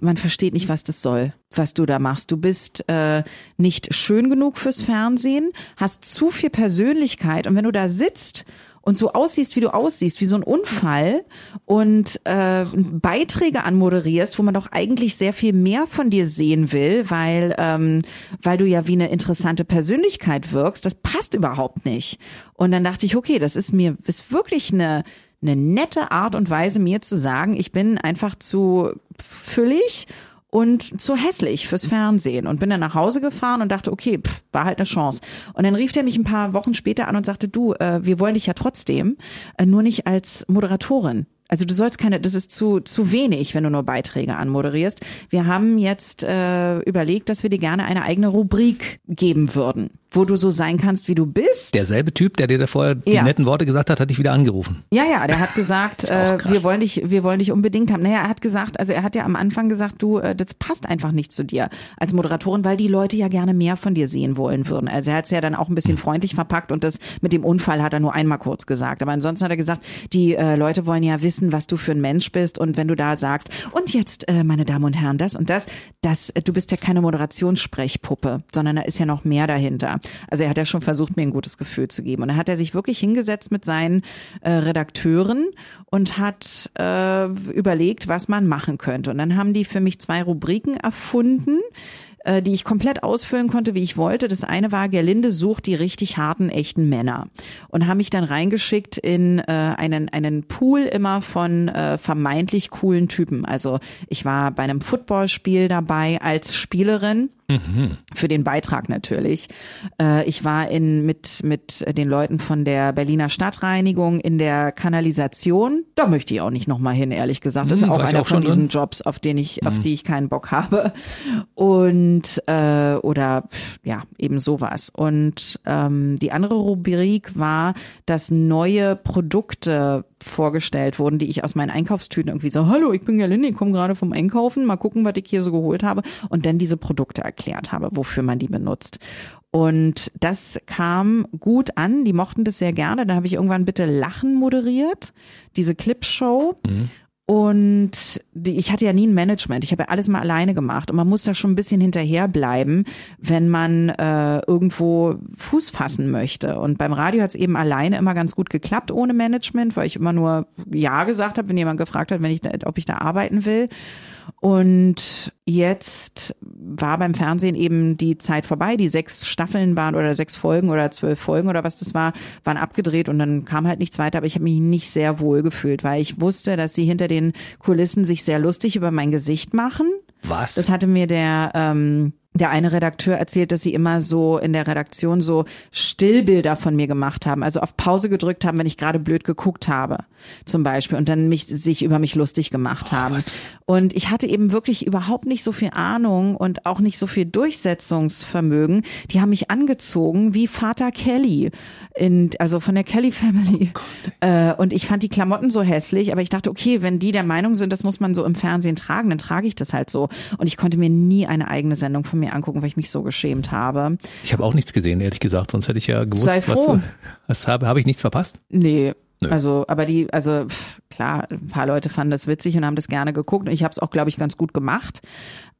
man versteht nicht, was das soll, was du da machst. Du bist äh, nicht schön genug fürs Fernsehen, hast zu viel Persönlichkeit und wenn du da sitzt und so aussiehst, wie du aussiehst, wie so ein Unfall und äh, Beiträge anmoderierst, wo man doch eigentlich sehr viel mehr von dir sehen will, weil ähm, weil du ja wie eine interessante Persönlichkeit wirkst, das passt überhaupt nicht. Und dann dachte ich, okay, das ist mir ist wirklich eine eine nette Art und Weise, mir zu sagen, ich bin einfach zu füllig und zu hässlich fürs Fernsehen und bin dann nach Hause gefahren und dachte, okay, pff, war halt eine Chance. Und dann rief der mich ein paar Wochen später an und sagte, du, äh, wir wollen dich ja trotzdem, äh, nur nicht als Moderatorin. Also du sollst keine, das ist zu zu wenig, wenn du nur Beiträge anmoderierst. Wir haben jetzt äh, überlegt, dass wir dir gerne eine eigene Rubrik geben würden wo du so sein kannst, wie du bist. Derselbe Typ, der dir da vorher die ja. netten Worte gesagt hat, hat dich wieder angerufen. Ja, ja, der hat gesagt, äh, wir wollen dich, wir wollen dich unbedingt haben. Naja, er hat gesagt, also er hat ja am Anfang gesagt, du, äh, das passt einfach nicht zu dir als Moderatorin, weil die Leute ja gerne mehr von dir sehen wollen würden. Also er hat es ja dann auch ein bisschen freundlich verpackt und das mit dem Unfall hat er nur einmal kurz gesagt. Aber ansonsten hat er gesagt, die äh, Leute wollen ja wissen, was du für ein Mensch bist und wenn du da sagst, und jetzt, äh, meine Damen und Herren, das und das, das, du bist ja keine Moderationssprechpuppe, sondern da ist ja noch mehr dahinter. Also er hat ja schon versucht, mir ein gutes Gefühl zu geben. Und dann hat er sich wirklich hingesetzt mit seinen äh, Redakteuren und hat äh, überlegt, was man machen könnte. Und dann haben die für mich zwei Rubriken erfunden äh, die ich komplett ausfüllen konnte, wie ich wollte. Das eine war, Gerlinde sucht die richtig harten, echten Männer. Und haben mich dann reingeschickt in äh, einen, einen Pool immer von äh, vermeintlich coolen Typen. Also ich war bei einem Footballspiel dabei als Spielerin Mhm. Für den Beitrag natürlich. Äh, ich war in, mit, mit den Leuten von der Berliner Stadtreinigung in der Kanalisation. Da möchte ich auch nicht nochmal hin, ehrlich gesagt. Das ist mhm, auch einer auch von diesen drin? Jobs, auf den ich, mhm. auf die ich keinen Bock habe. Und äh, oder ja, eben sowas. Und ähm, die andere Rubrik war, dass neue Produkte vorgestellt wurden, die ich aus meinen Einkaufstüten irgendwie so, hallo, ich bin Gerlinde, ich komme gerade vom Einkaufen, mal gucken, was ich hier so geholt habe und dann diese Produkte erklärt habe, wofür man die benutzt. Und das kam gut an, die mochten das sehr gerne. Da habe ich irgendwann bitte Lachen moderiert, diese Clipshow. Mhm. Und die, ich hatte ja nie ein Management. Ich habe ja alles mal alleine gemacht. Und man muss da schon ein bisschen hinterherbleiben, wenn man äh, irgendwo Fuß fassen möchte. Und beim Radio hat es eben alleine immer ganz gut geklappt ohne Management, weil ich immer nur Ja gesagt habe, wenn jemand gefragt hat, wenn ich, ob ich da arbeiten will. Und jetzt war beim Fernsehen eben die Zeit vorbei. Die sechs Staffeln waren oder sechs Folgen oder zwölf Folgen oder was das war, waren abgedreht und dann kam halt nichts weiter. Aber ich habe mich nicht sehr wohl gefühlt, weil ich wusste, dass sie hinter den Kulissen sich sehr lustig über mein Gesicht machen. Was? Das hatte mir der ähm, der eine Redakteur erzählt, dass sie immer so in der Redaktion so Stillbilder von mir gemacht haben, also auf Pause gedrückt haben, wenn ich gerade blöd geguckt habe, zum Beispiel, und dann mich, sich über mich lustig gemacht oh, haben. Was? Und ich hatte eben wirklich überhaupt nicht so viel Ahnung und auch nicht so viel Durchsetzungsvermögen. Die haben mich angezogen wie Vater Kelly, in, also von der Kelly Family. Oh äh, und ich fand die Klamotten so hässlich, aber ich dachte, okay, wenn die der Meinung sind, das muss man so im Fernsehen tragen, dann trage ich das halt so. Und ich konnte mir nie eine eigene Sendung von mir mir angucken, weil ich mich so geschämt habe. Ich habe auch nichts gesehen, ehrlich gesagt, sonst hätte ich ja gewusst, Sei froh. was, was habe, habe ich nichts verpasst? Nee. Nö. Also, aber die, also klar, ein paar Leute fanden das witzig und haben das gerne geguckt und ich habe es auch, glaube ich, ganz gut gemacht.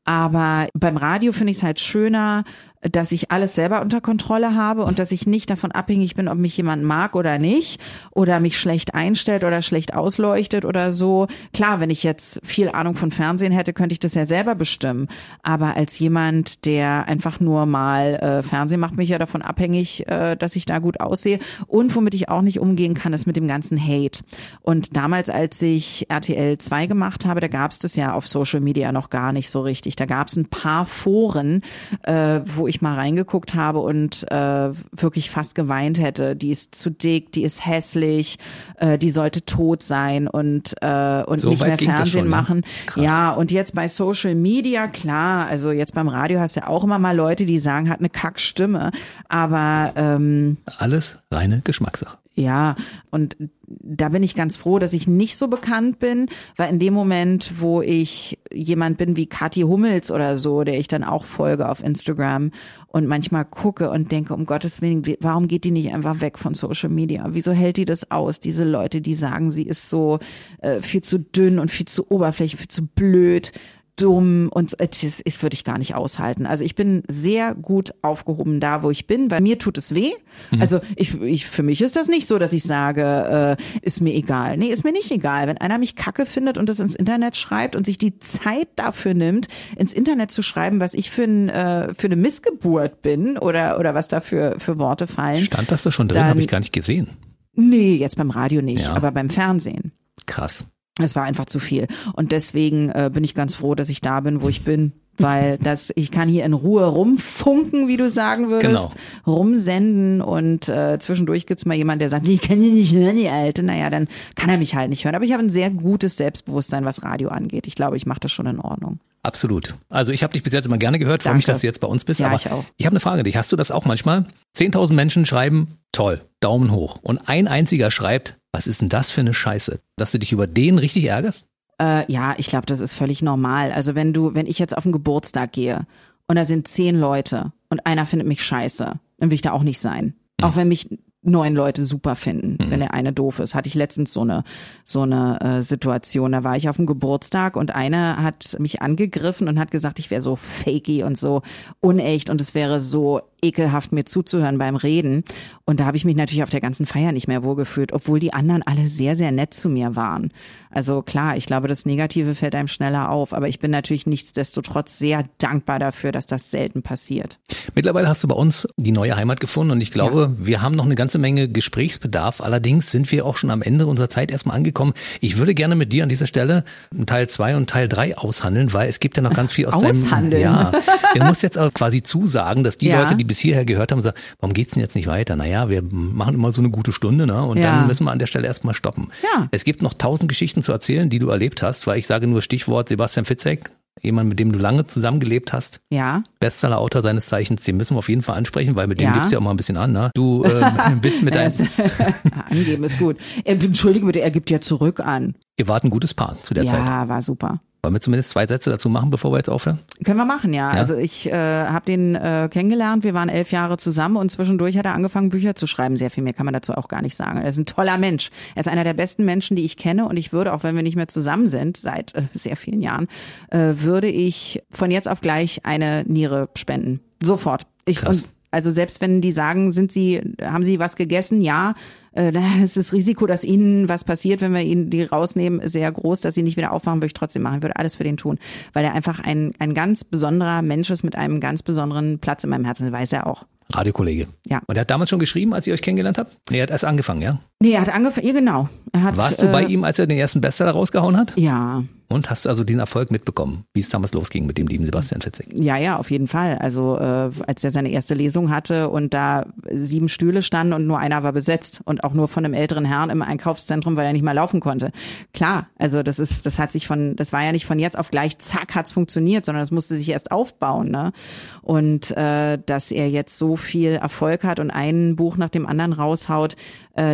Aber beim Radio finde ich es halt schöner, dass ich alles selber unter Kontrolle habe und dass ich nicht davon abhängig bin, ob mich jemand mag oder nicht oder mich schlecht einstellt oder schlecht ausleuchtet oder so. Klar, wenn ich jetzt viel Ahnung von Fernsehen hätte, könnte ich das ja selber bestimmen. Aber als jemand, der einfach nur mal äh, Fernsehen macht, mich ja davon abhängig, äh, dass ich da gut aussehe. Und womit ich auch nicht umgehen kann, ist mit dem ganzen Hate. Und damals, als ich RTL 2 gemacht habe, da gab es das ja auf Social Media noch gar nicht so richtig. Da gab es ein paar Foren, äh, wo ich ich mal reingeguckt habe und äh, wirklich fast geweint hätte. Die ist zu dick, die ist hässlich, äh, die sollte tot sein und äh, und so nicht mehr Fernsehen schon, machen. Ne? Ja, und jetzt bei Social Media, klar, also jetzt beim Radio hast du ja auch immer mal Leute, die sagen, hat eine Kackstimme, aber ähm, alles reine Geschmackssache. Ja, und da bin ich ganz froh, dass ich nicht so bekannt bin, weil in dem Moment, wo ich jemand bin wie Kathi Hummels oder so, der ich dann auch folge auf Instagram und manchmal gucke und denke, um Gottes Willen, warum geht die nicht einfach weg von Social Media? Wieso hält die das aus? Diese Leute, die sagen, sie ist so äh, viel zu dünn und viel zu oberflächlich, viel zu blöd dumm und das, das würde ich gar nicht aushalten. Also ich bin sehr gut aufgehoben da, wo ich bin, weil mir tut es weh. Mhm. Also ich, ich, für mich ist das nicht so, dass ich sage, äh, ist mir egal. Nee, ist mir nicht egal. Wenn einer mich kacke findet und das ins Internet schreibt und sich die Zeit dafür nimmt, ins Internet zu schreiben, was ich für, ein, äh, für eine Missgeburt bin oder, oder was da für, für Worte fallen. Stand das da schon drin? Habe ich gar nicht gesehen. Nee, jetzt beim Radio nicht, ja. aber beim Fernsehen. Krass. Es war einfach zu viel. Und deswegen äh, bin ich ganz froh, dass ich da bin, wo ich bin. Weil das, ich kann hier in Ruhe rumfunken, wie du sagen würdest, genau. rumsenden und äh, zwischendurch gibt's mal jemand, der sagt, ich kann dich nicht hören, die Alte. Naja, dann kann er mich halt nicht hören. Aber ich habe ein sehr gutes Selbstbewusstsein, was Radio angeht. Ich glaube, ich mache das schon in Ordnung. Absolut. Also ich habe dich bis jetzt immer gerne gehört, freue mich, dass du jetzt bei uns bist. Ja, aber ich, auch. ich habe eine Frage dich. Hast du das auch manchmal? 10.000 Menschen schreiben, toll, Daumen hoch. Und ein einziger schreibt, was ist denn das für eine Scheiße? Dass du dich über den richtig ärgerst? Äh, ja, ich glaube, das ist völlig normal. Also wenn du, wenn ich jetzt auf einen Geburtstag gehe und da sind zehn Leute und einer findet mich scheiße, dann will ich da auch nicht sein. Hm. Auch wenn mich neun Leute super finden, mhm. wenn der eine doof ist. Hatte ich letztens so eine so eine äh, Situation. Da war ich auf dem Geburtstag und einer hat mich angegriffen und hat gesagt, ich wäre so fakey und so unecht und es wäre so ekelhaft, mir zuzuhören beim Reden. Und da habe ich mich natürlich auf der ganzen Feier nicht mehr wohlgefühlt, obwohl die anderen alle sehr, sehr nett zu mir waren. Also klar, ich glaube, das Negative fällt einem schneller auf, aber ich bin natürlich nichtsdestotrotz sehr dankbar dafür, dass das selten passiert. Mittlerweile hast du bei uns die neue Heimat gefunden und ich glaube, ja. wir haben noch eine ganze Menge Gesprächsbedarf. Allerdings sind wir auch schon am Ende unserer Zeit erstmal angekommen. Ich würde gerne mit dir an dieser Stelle Teil zwei und Teil drei aushandeln, weil es gibt ja noch ganz viel aus aushandeln. deinem... Ja, du musst jetzt auch quasi zusagen, dass die ja. Leute, die bis hierher gehört haben, sagen, warum geht's denn jetzt nicht weiter? Naja, wir machen immer so eine gute Stunde ne? und ja. dann müssen wir an der Stelle erstmal stoppen. Ja. Es gibt noch tausend Geschichten zu erzählen, die du erlebt hast, weil ich sage nur Stichwort Sebastian Fitzek, jemand, mit dem du lange zusammengelebt hast. Ja. Bestseller-Autor seines Zeichens, den müssen wir auf jeden Fall ansprechen, weil mit dem ja. gibst du ja auch mal ein bisschen an. Ne? Du äh, bist mit deinem... Angeben ist gut. Entschuldige bitte, er gibt ja zurück an. Ihr wart ein gutes Paar zu der ja, Zeit. Ja, war super. Wollen wir zumindest zwei Sätze dazu machen, bevor wir jetzt aufhören? Können wir machen, ja. ja? Also ich äh, habe den äh, kennengelernt, wir waren elf Jahre zusammen und zwischendurch hat er angefangen, Bücher zu schreiben. Sehr viel mehr kann man dazu auch gar nicht sagen. Er ist ein toller Mensch. Er ist einer der besten Menschen, die ich kenne und ich würde, auch wenn wir nicht mehr zusammen sind, seit äh, sehr vielen Jahren, äh, würde ich von jetzt auf gleich eine Niere spenden. Sofort. Ich, Krass. Und also selbst wenn die sagen, sind sie, haben sie was gegessen? Ja, äh, dann ist das Risiko, dass ihnen was passiert, wenn wir ihnen die rausnehmen, sehr groß, dass sie nicht wieder aufwachen, würde ich trotzdem machen. Würde alles für den tun, weil er einfach ein, ein ganz besonderer Mensch ist mit einem ganz besonderen Platz in meinem Herzen, das weiß er auch. Radiokollege. Ja. Und er hat damals schon geschrieben, als ihr euch kennengelernt habt? Nee, er hat erst angefangen, ja? Nee, er hat angefangen, ja genau. Hat, Warst du bei äh, ihm, als er den ersten Bestseller rausgehauen hat? Ja. Und hast also den Erfolg mitbekommen, wie es damals losging mit dem lieben Sebastian Fitzek? Ja, ja, auf jeden Fall. Also äh, als er seine erste Lesung hatte und da sieben Stühle standen und nur einer war besetzt und auch nur von einem älteren Herrn im Einkaufszentrum, weil er nicht mehr laufen konnte. Klar, also das ist, das hat sich von, das war ja nicht von jetzt auf gleich, zack, hat's funktioniert, sondern das musste sich erst aufbauen. Ne? Und äh, dass er jetzt so viel Erfolg hat und ein Buch nach dem anderen raushaut,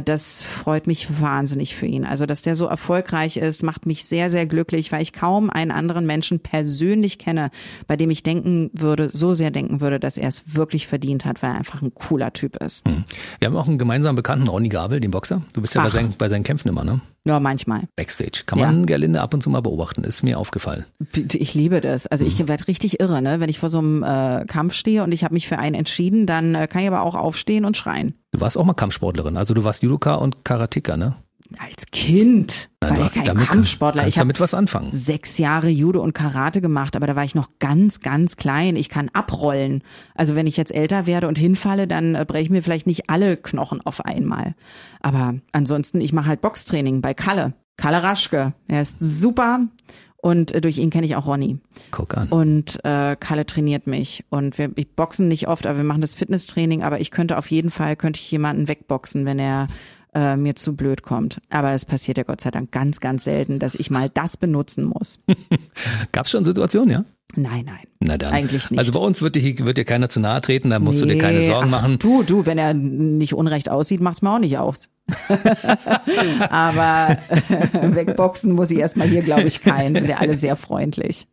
das freut mich wahnsinnig für ihn. Also, dass der so erfolgreich ist, macht mich sehr, sehr glücklich, weil ich kaum einen anderen Menschen persönlich kenne, bei dem ich denken würde, so sehr denken würde, dass er es wirklich verdient hat, weil er einfach ein cooler Typ ist. Hm. Wir haben auch einen gemeinsamen Bekannten, Ronny Gabel, den Boxer. Du bist ja bei seinen, bei seinen Kämpfen immer, ne? Ja, manchmal. Backstage. Kann man ja. Gerlinde ab und zu mal beobachten, ist mir aufgefallen. Ich liebe das. Also ich mhm. werde richtig irre, ne? Wenn ich vor so einem äh, Kampf stehe und ich habe mich für einen entschieden, dann äh, kann ich aber auch aufstehen und schreien. Du warst auch mal Kampfsportlerin, also du warst Judoka und Karateka, ne? Als Kind war ja kein damit, Kampfsportler. Ich damit was anfangen. Sechs Jahre Judo und Karate gemacht, aber da war ich noch ganz, ganz klein. Ich kann abrollen. Also wenn ich jetzt älter werde und hinfalle, dann äh, breche ich mir vielleicht nicht alle Knochen auf einmal. Aber ansonsten, ich mache halt Boxtraining bei Kalle. Kalle Raschke. Er ist super. Und äh, durch ihn kenne ich auch Ronny. Guck an. Und äh, Kalle trainiert mich. Und wir ich boxen nicht oft, aber wir machen das Fitnesstraining. Aber ich könnte auf jeden Fall, könnte ich jemanden wegboxen, wenn er äh, mir zu blöd kommt. Aber es passiert ja Gott sei Dank ganz, ganz selten, dass ich mal das benutzen muss. Gab es schon Situationen, ja? Nein, nein. Na dann. Eigentlich nicht. Also bei uns wird dir, wird dir keiner zu nahe treten, da musst nee, du dir keine Sorgen ach, machen. Du, du, wenn er nicht unrecht aussieht, macht's mir auch nicht aus. Aber wegboxen muss ich erstmal hier, glaube ich, keinen. Sind ja alle sehr freundlich.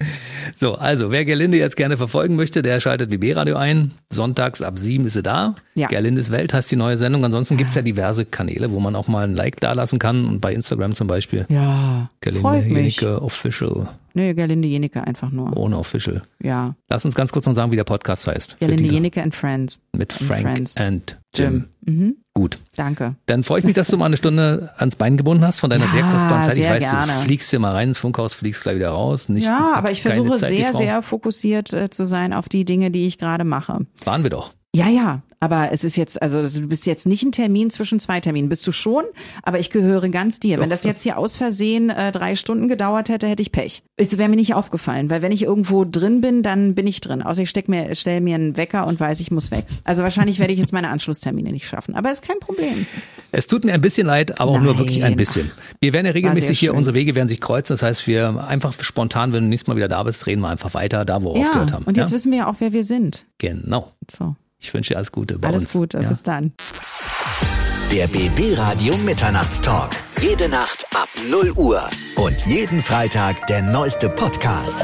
So, also wer Gerlinde jetzt gerne verfolgen möchte, der schaltet WB Radio ein. Sonntags ab sieben ist sie da. Ja. Gerlindes Welt heißt die neue Sendung. Ansonsten gibt's ja diverse Kanäle, wo man auch mal ein Like dalassen kann. Und bei Instagram zum Beispiel. Ja. Gerlinde Jenike Official. Nee, Gerlinde Jenecke einfach nur. Ohne Official. Ja. Lass uns ganz kurz noch sagen, wie der Podcast heißt. Gerlinde Jenecke and Friends. Mit and Frank Friends. and Jim. Mhm. Gut. Danke. Dann freue ich mich, dass du mal eine Stunde ans Bein gebunden hast von deiner Ja, sehr kostbaren Zeit. Ich weiß, gerne. du fliegst hier mal rein ins Funkhaus, fliegst gleich wieder raus. Nicht, Ja, aber ich versuche Zeit, sehr, sehr fokussiert äh, zu sein auf die Dinge, die ich gerade mache. Waren wir doch. Ja, ja, aber es ist jetzt, also du bist jetzt nicht ein Termin zwischen zwei Terminen, bist du schon, aber ich gehöre ganz dir. Wenn das jetzt hier aus Versehen äh, drei Stunden gedauert hätte, hätte ich Pech. Es wäre mir nicht aufgefallen, weil wenn ich irgendwo drin bin, dann bin ich drin. Außer ich steck mir, stell mir einen Wecker und weiß, ich muss weg. Also wahrscheinlich werde ich jetzt meine Anschlusstermine nicht schaffen, aber ist kein Problem. Es tut mir ein bisschen leid, aber auch nur Nein. wirklich ein bisschen. Wir werden ja regelmäßig hier, unsere Wege werden sich kreuzen. Das heißt, wir einfach spontan, wenn du nächstes Mal wieder da bist, reden wir einfach weiter, da wo wir Ja, aufgehört haben. und jetzt ja? wissen wir ja auch, wer wir sind. Genau. So, Ich wünsche dir alles Gute bei alles uns. Gute, Ja. bis dann. Der BB Radio Mitternachtstalk. Jede Nacht ab 0 Uhr. Und jeden Freitag der neueste Podcast.